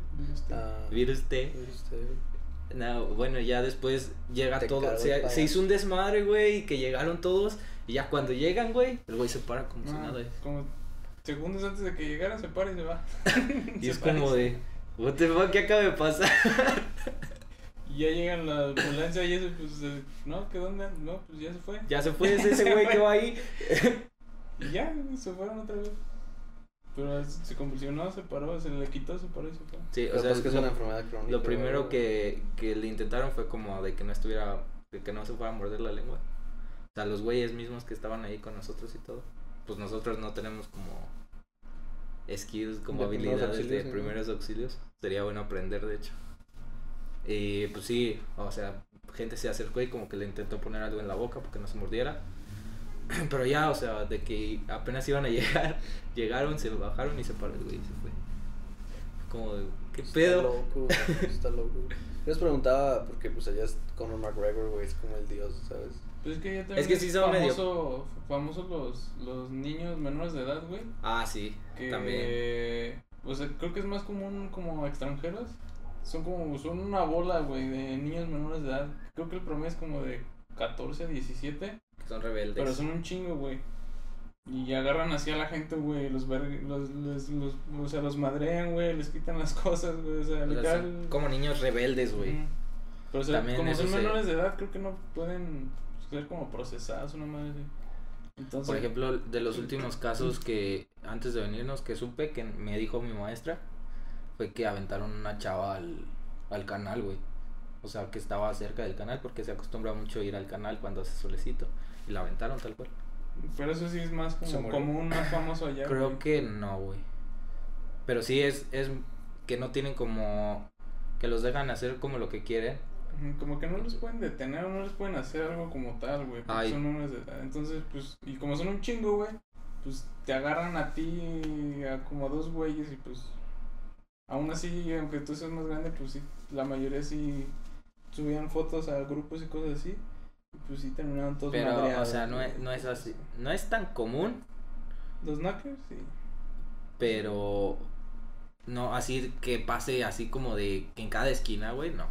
Ah, Virus T. virus T. No, bueno, ya después llega Te todo. se hizo un desmadre, güey, y que llegaron todos. Y ya cuando llegan, güey, el güey se para como si ah, nada. como segundos antes de que llegara se para y se va. Y Se es para como de, what the fuck, ¿qué acaba de pasar? Y ya llegan la ambulancia y eso, pues, no, ¿qué dónde? No, pues ya se fue. Ya se fue ese, ese Se güey que va ahí. Y ya, se fueron otra vez. Pero se convulsionó, se paró, se le quitó, se paró y se fue. Sí, Pero o sea, pues que es lo- una enfermedad crónica. Lo primero que, que le intentaron fue como de que no estuviera, de que no se fuera a morder la lengua. O sea, los güeyes mismos que estaban ahí con nosotros y todo. Pues nosotros no tenemos como skills, como De habilidades auxilios, de primeros auxilios. Sería bueno aprender, de hecho. Y pues sí, o sea, gente se acercó y como que le intentó poner algo en la boca porque no se mordiera. Pero ya, o sea, de que apenas iban a llegar, llegaron, se bajaron y se paró el güey y se fue. Como de, ¿qué Está pedo? loco, está loco. Yo les preguntaba, porque pues allá es Conor McGregor, güey, es como el dios, ¿sabes? Pues es que ya también Es que sí son medio- famoso, famosos los, los niños menores de edad, güey. Ah, sí, Que, también. O sea, creo que es más común como extranjeros. Son como, son una bola, güey, de niños menores de edad. Creo que el promedio es como de 14 a 17. Que son rebeldes. Pero son un chingo, güey. Y agarran así a la gente, güey, los, los, los, los, o sea, los madrean, güey, les quitan las cosas, güey, o sea, O sea, son como niños rebeldes, güey. Pero, o sea, También como son menores de edad, creo que no pueden ser como procesados, una madre así. Entonces, Por ejemplo, de los últimos casos que antes de venirnos que supe que me dijo mi maestra fue que aventaron una chava al, al canal, güey. O sea, que estaba cerca del canal porque se acostumbra mucho ir al canal cuando hace solecito. Y la aventaron tal cual. pero eso sí es más como común, más famoso allá. Creo güey. que no, güey. Pero sí es, es que no tienen como... Que los dejan hacer como lo que quieren. Como que no los pueden detener, o no les pueden hacer algo como tal, güey. porque. Son menores de edad. Entonces, pues, y como son un chingo, güey, pues te agarran a ti a como a dos güeyes y pues. Aún así, aunque tú seas más grande, pues sí, la mayoría sí subían fotos a grupos y cosas así. Y pues sí terminaron todos Pero, o madreados, sea, no es, no es así. No es tan común, Los knackers, sí. pero... No, así que pase así como de que en cada esquina, güey, no.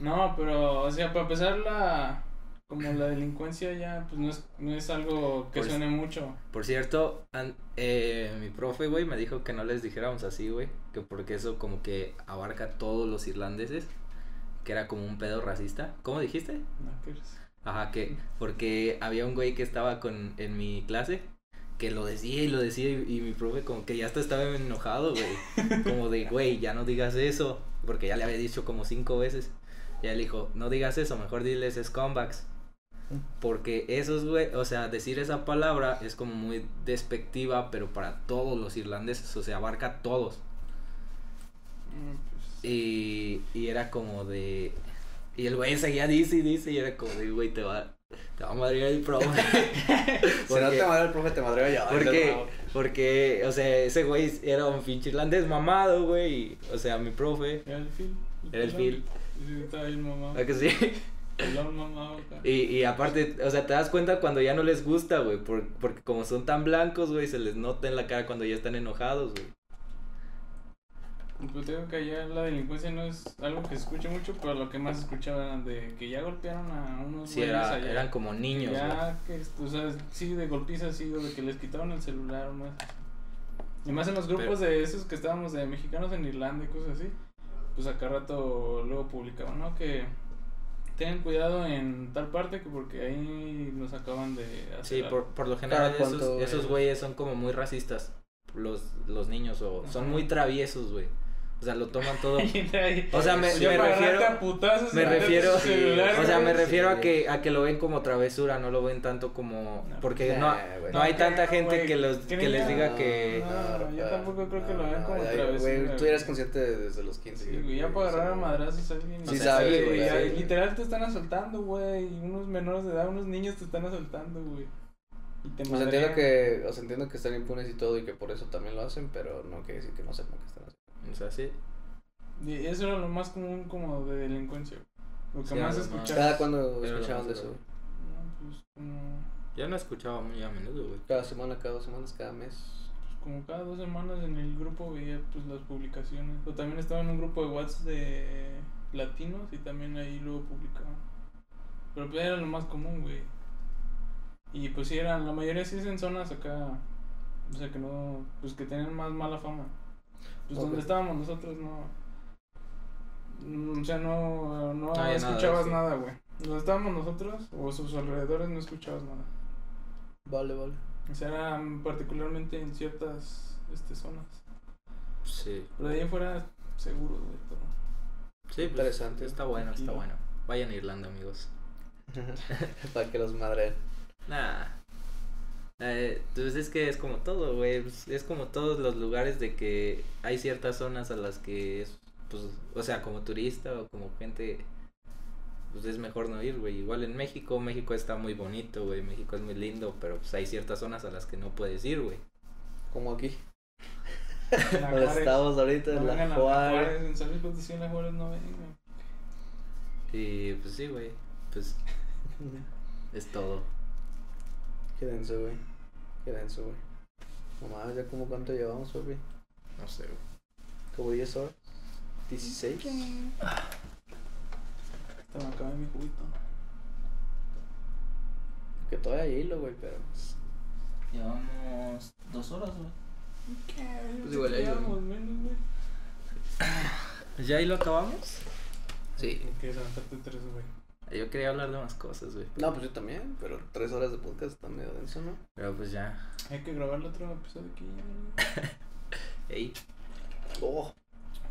No, pero, o sea, para empezar la. Como la delincuencia ya, pues no es, no es algo que Pues- suene mucho. Por cierto, an- eh, mi profe, güey, me dijo que no les dijéramos así, güey. Que porque eso como que abarca a todos los irlandeses. Que era como un pedo racista. ¿Cómo dijiste? Knackers. Ajá, que porque había un güey que estaba con en mi clase que lo decía y lo decía y, y mi profe como que ya hasta estaba enojado, güey. Como de, güey, ya no digas eso, porque ya le había dicho como cinco veces. Y él dijo, no digas eso, mejor diles scumbags. Porque esos, güey, o sea, decir esa palabra es como muy despectiva, pero para todos los irlandeses, o sea, abarca a todos. Pues, Y, y era como de. Y el güey seguía dice y dice, y era como de, güey, te va, te va a madrear el profe. Si no te madre el profe, te madre yo. Porque, porque, o sea, ese güey era un pinche irlandés mamado, güey. O sea, mi profe. Era el Phil. Era el Phil. Sí, estaba bien mamado. ¿a que sí? Mamado. Y, y aparte, o sea, te das cuenta cuando ya no les gusta, güey. por- porque como son tan blancos, güey, se les nota en la cara cuando ya están enojados, güey. Pues tengo que allá la delincuencia no es algo que se escuche mucho, pero lo que más escuchaba era de que ya golpearon a unos Sí, era, allá. eran como niños, güey. Ya que, o sea, sí, de golpiza así, o de que les quitaron el celular o más. Y más en los grupos de esos que estábamos de mexicanos en Irlanda y cosas así, pues acá rato luego publicaban, ¿no? Que tengan cuidado en tal parte que porque ahí nos acaban de hacer Sí, por, por lo general esos, esos güeyes son como muy racistas, los, los niños, o son muy traviesos, güey. O sea, lo toman todo... O sea, me- me refiero- Me refiero, o sea, me refiero a que a que lo ven como travesura, no lo ven tanto como No. porque Nah, no no hay tanta gente que los Que les diga que No, yo tampoco creo que lo vean como ya, travesura, tú eres consciente desde los 15. Sí, güey, ya para agarrar a madrazos a alguien. Sí sí, güey. Literal te están asaltando, güey. Y unos menores de edad, unos niños te están asaltando, güey. Pues madrean. entiendo que, o sea, entiendo que están impunes y todo y que por eso también lo hacen, pero no quiere decir que no sepan que están haciendo. O sea, sí. Y eso era lo más común como de delincuencia, güey. Lo que Sí, más escuchaba. Cada cuando escuchaban de eso. No, pues como, Yo no escuchaba muy a menudo, güey. Cada semana, cada dos semanas, cada mes. pues, como cada dos semanas en el grupo veía pues las publicaciones. O también estaba en un grupo de WhatsApp de latinos y también ahí luego publicaban. Pero pues era lo más común, güey. Y pues sí eran, la mayoría sí es en zonas acá, o sea que no, pues que tenían más mala fama. Pues donde estábamos nosotros no, mm, o sea no, no, escuchabas nada, güey. Donde estábamos nosotros o sus alrededores no escuchabas nada. Vale, vale. O sea, era particularmente en ciertas este, zonas. Sí. Pero de ahí afuera, seguro, güey, todo. Sí, pues, Interesante. Está bueno, está bueno. Vayan a Irlanda, amigos. Para que los madren. Nah. Eh, pues es que es como todo, güey. pues, Es como todos los lugares de que hay ciertas zonas a las que es, pues, o sea, como turista o como gente, pues es mejor no ir, güey. Igual en México, México está muy bonito, güey. México es muy lindo, pero pues hay ciertas zonas a las que no puedes ir, güey. Como aquí. Juárez. estamos ahorita, No en la Juárez. Juárez, En San Luis Potosí, en la Juárez no vengan. Y pues sí, güey. Pues es todo. Qué denso, güey. Qué denso, güey. Nomás, ya como cuánto llevamos, papi. No sé, güey. Como 10 horas. 16. Hasta me acabé mi juguito. Que todavía hay hilo, güey, pero. Llevamos dos horas, güey. ¿Qué? Pues igual ahí, Llevamos menos, güey. Pues ya ahí lo acabamos. Sí. Que levantarte tres, güey. Yo quería hablar de más cosas, güey. No, pues yo también, pero 3 horas de podcast está medio denso, ¿no? Pero pues ya. Hay que grabar el otro episodio aquí. Ey. Oh,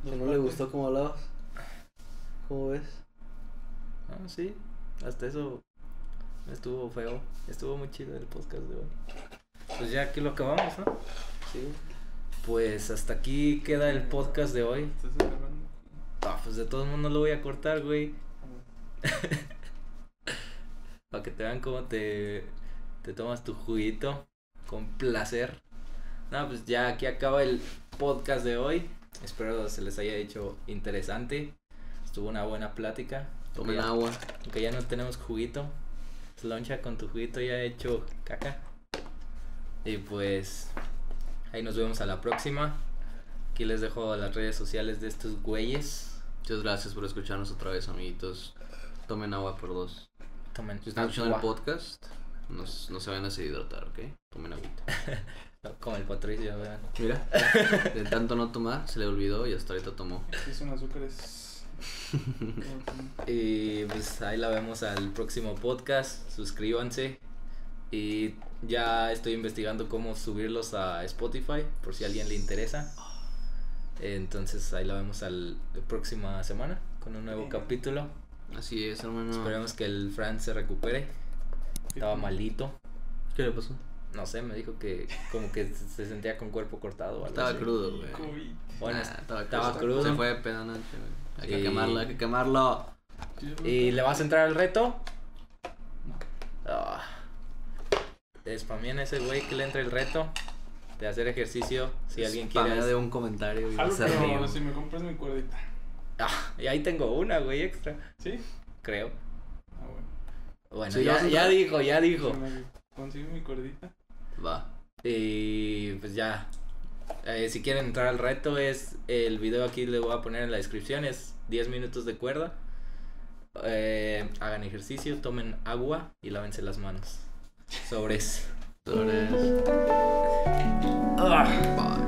no le gustó cómo hablabas. ¿Cómo ves? Ah, sí. Hasta eso estuvo feo. Estuvo muy chido el podcast de hoy. Pues ya aquí lo acabamos, ¿no? Sí. Pues hasta aquí queda el podcast de hoy. Estás agarrando. Ah, pues de todos modos lo voy a cortar, güey. Para que te vean cómo te, te tomas tu juguito. Con placer. No, pues ya aquí acaba el podcast de hoy. Espero se les haya hecho interesante. Estuvo una buena plática. Tomen ya- agua. Aunque ya no tenemos juguito. Loncha con tu juguito ya hecho caca. Y pues ahí nos vemos a la próxima. Aquí les dejo las redes sociales de estos güeyes. Muchas gracias por escucharnos otra vez, amiguitos. Tomen agua por dos. Tomen Si están escuchando el podcast, no, no se vayan a deshidratar, ¿ok? Tomen agüita. No, Como el Patricio, vean. Mira, de tanto no tomar, se le olvidó y hasta ahorita tomó. Sí, son azúcares Y pues ahí la vemos al próximo podcast. Suscríbanse. Y ya estoy investigando cómo subirlos a Spotify, por si a alguien le interesa. Entonces ahí la vemos al la próxima semana con un nuevo Bien. capítulo. Así es, hermano. Esperemos que el Fran se recupere. Estaba malito. ¿Qué le pasó? No sé, me dijo que como que se sentía con cuerpo cortado. algo Estaba así. crudo, güey. Bueno, Nah, estaba, estaba, crudo. Se fue de peda anoche, güey. Hay que Y- quemarlo, hay que quemarlo. ¿Y le vas a entrar al reto? Ah. Spamien a ese güey que le entre el reto de hacer ejercicio. Si alguien quiere. Spamea de un comentario y Algo, pero si me compras mi cuerdita. Ah, y ahí tengo una, güey, extra. ¿Sí? Creo. Ah, bueno. Bueno, Sí, ya, ya dijo, ya dijo. Consigo mi cuerdita. Va. Y pues ya. Eh, si quieren entrar al reto, es el video aquí le voy a poner en la descripción. Es 10 minutos de cuerda. Eh, hagan ejercicio, tomen agua y lávense las manos. Sobres. Sobre. Ah.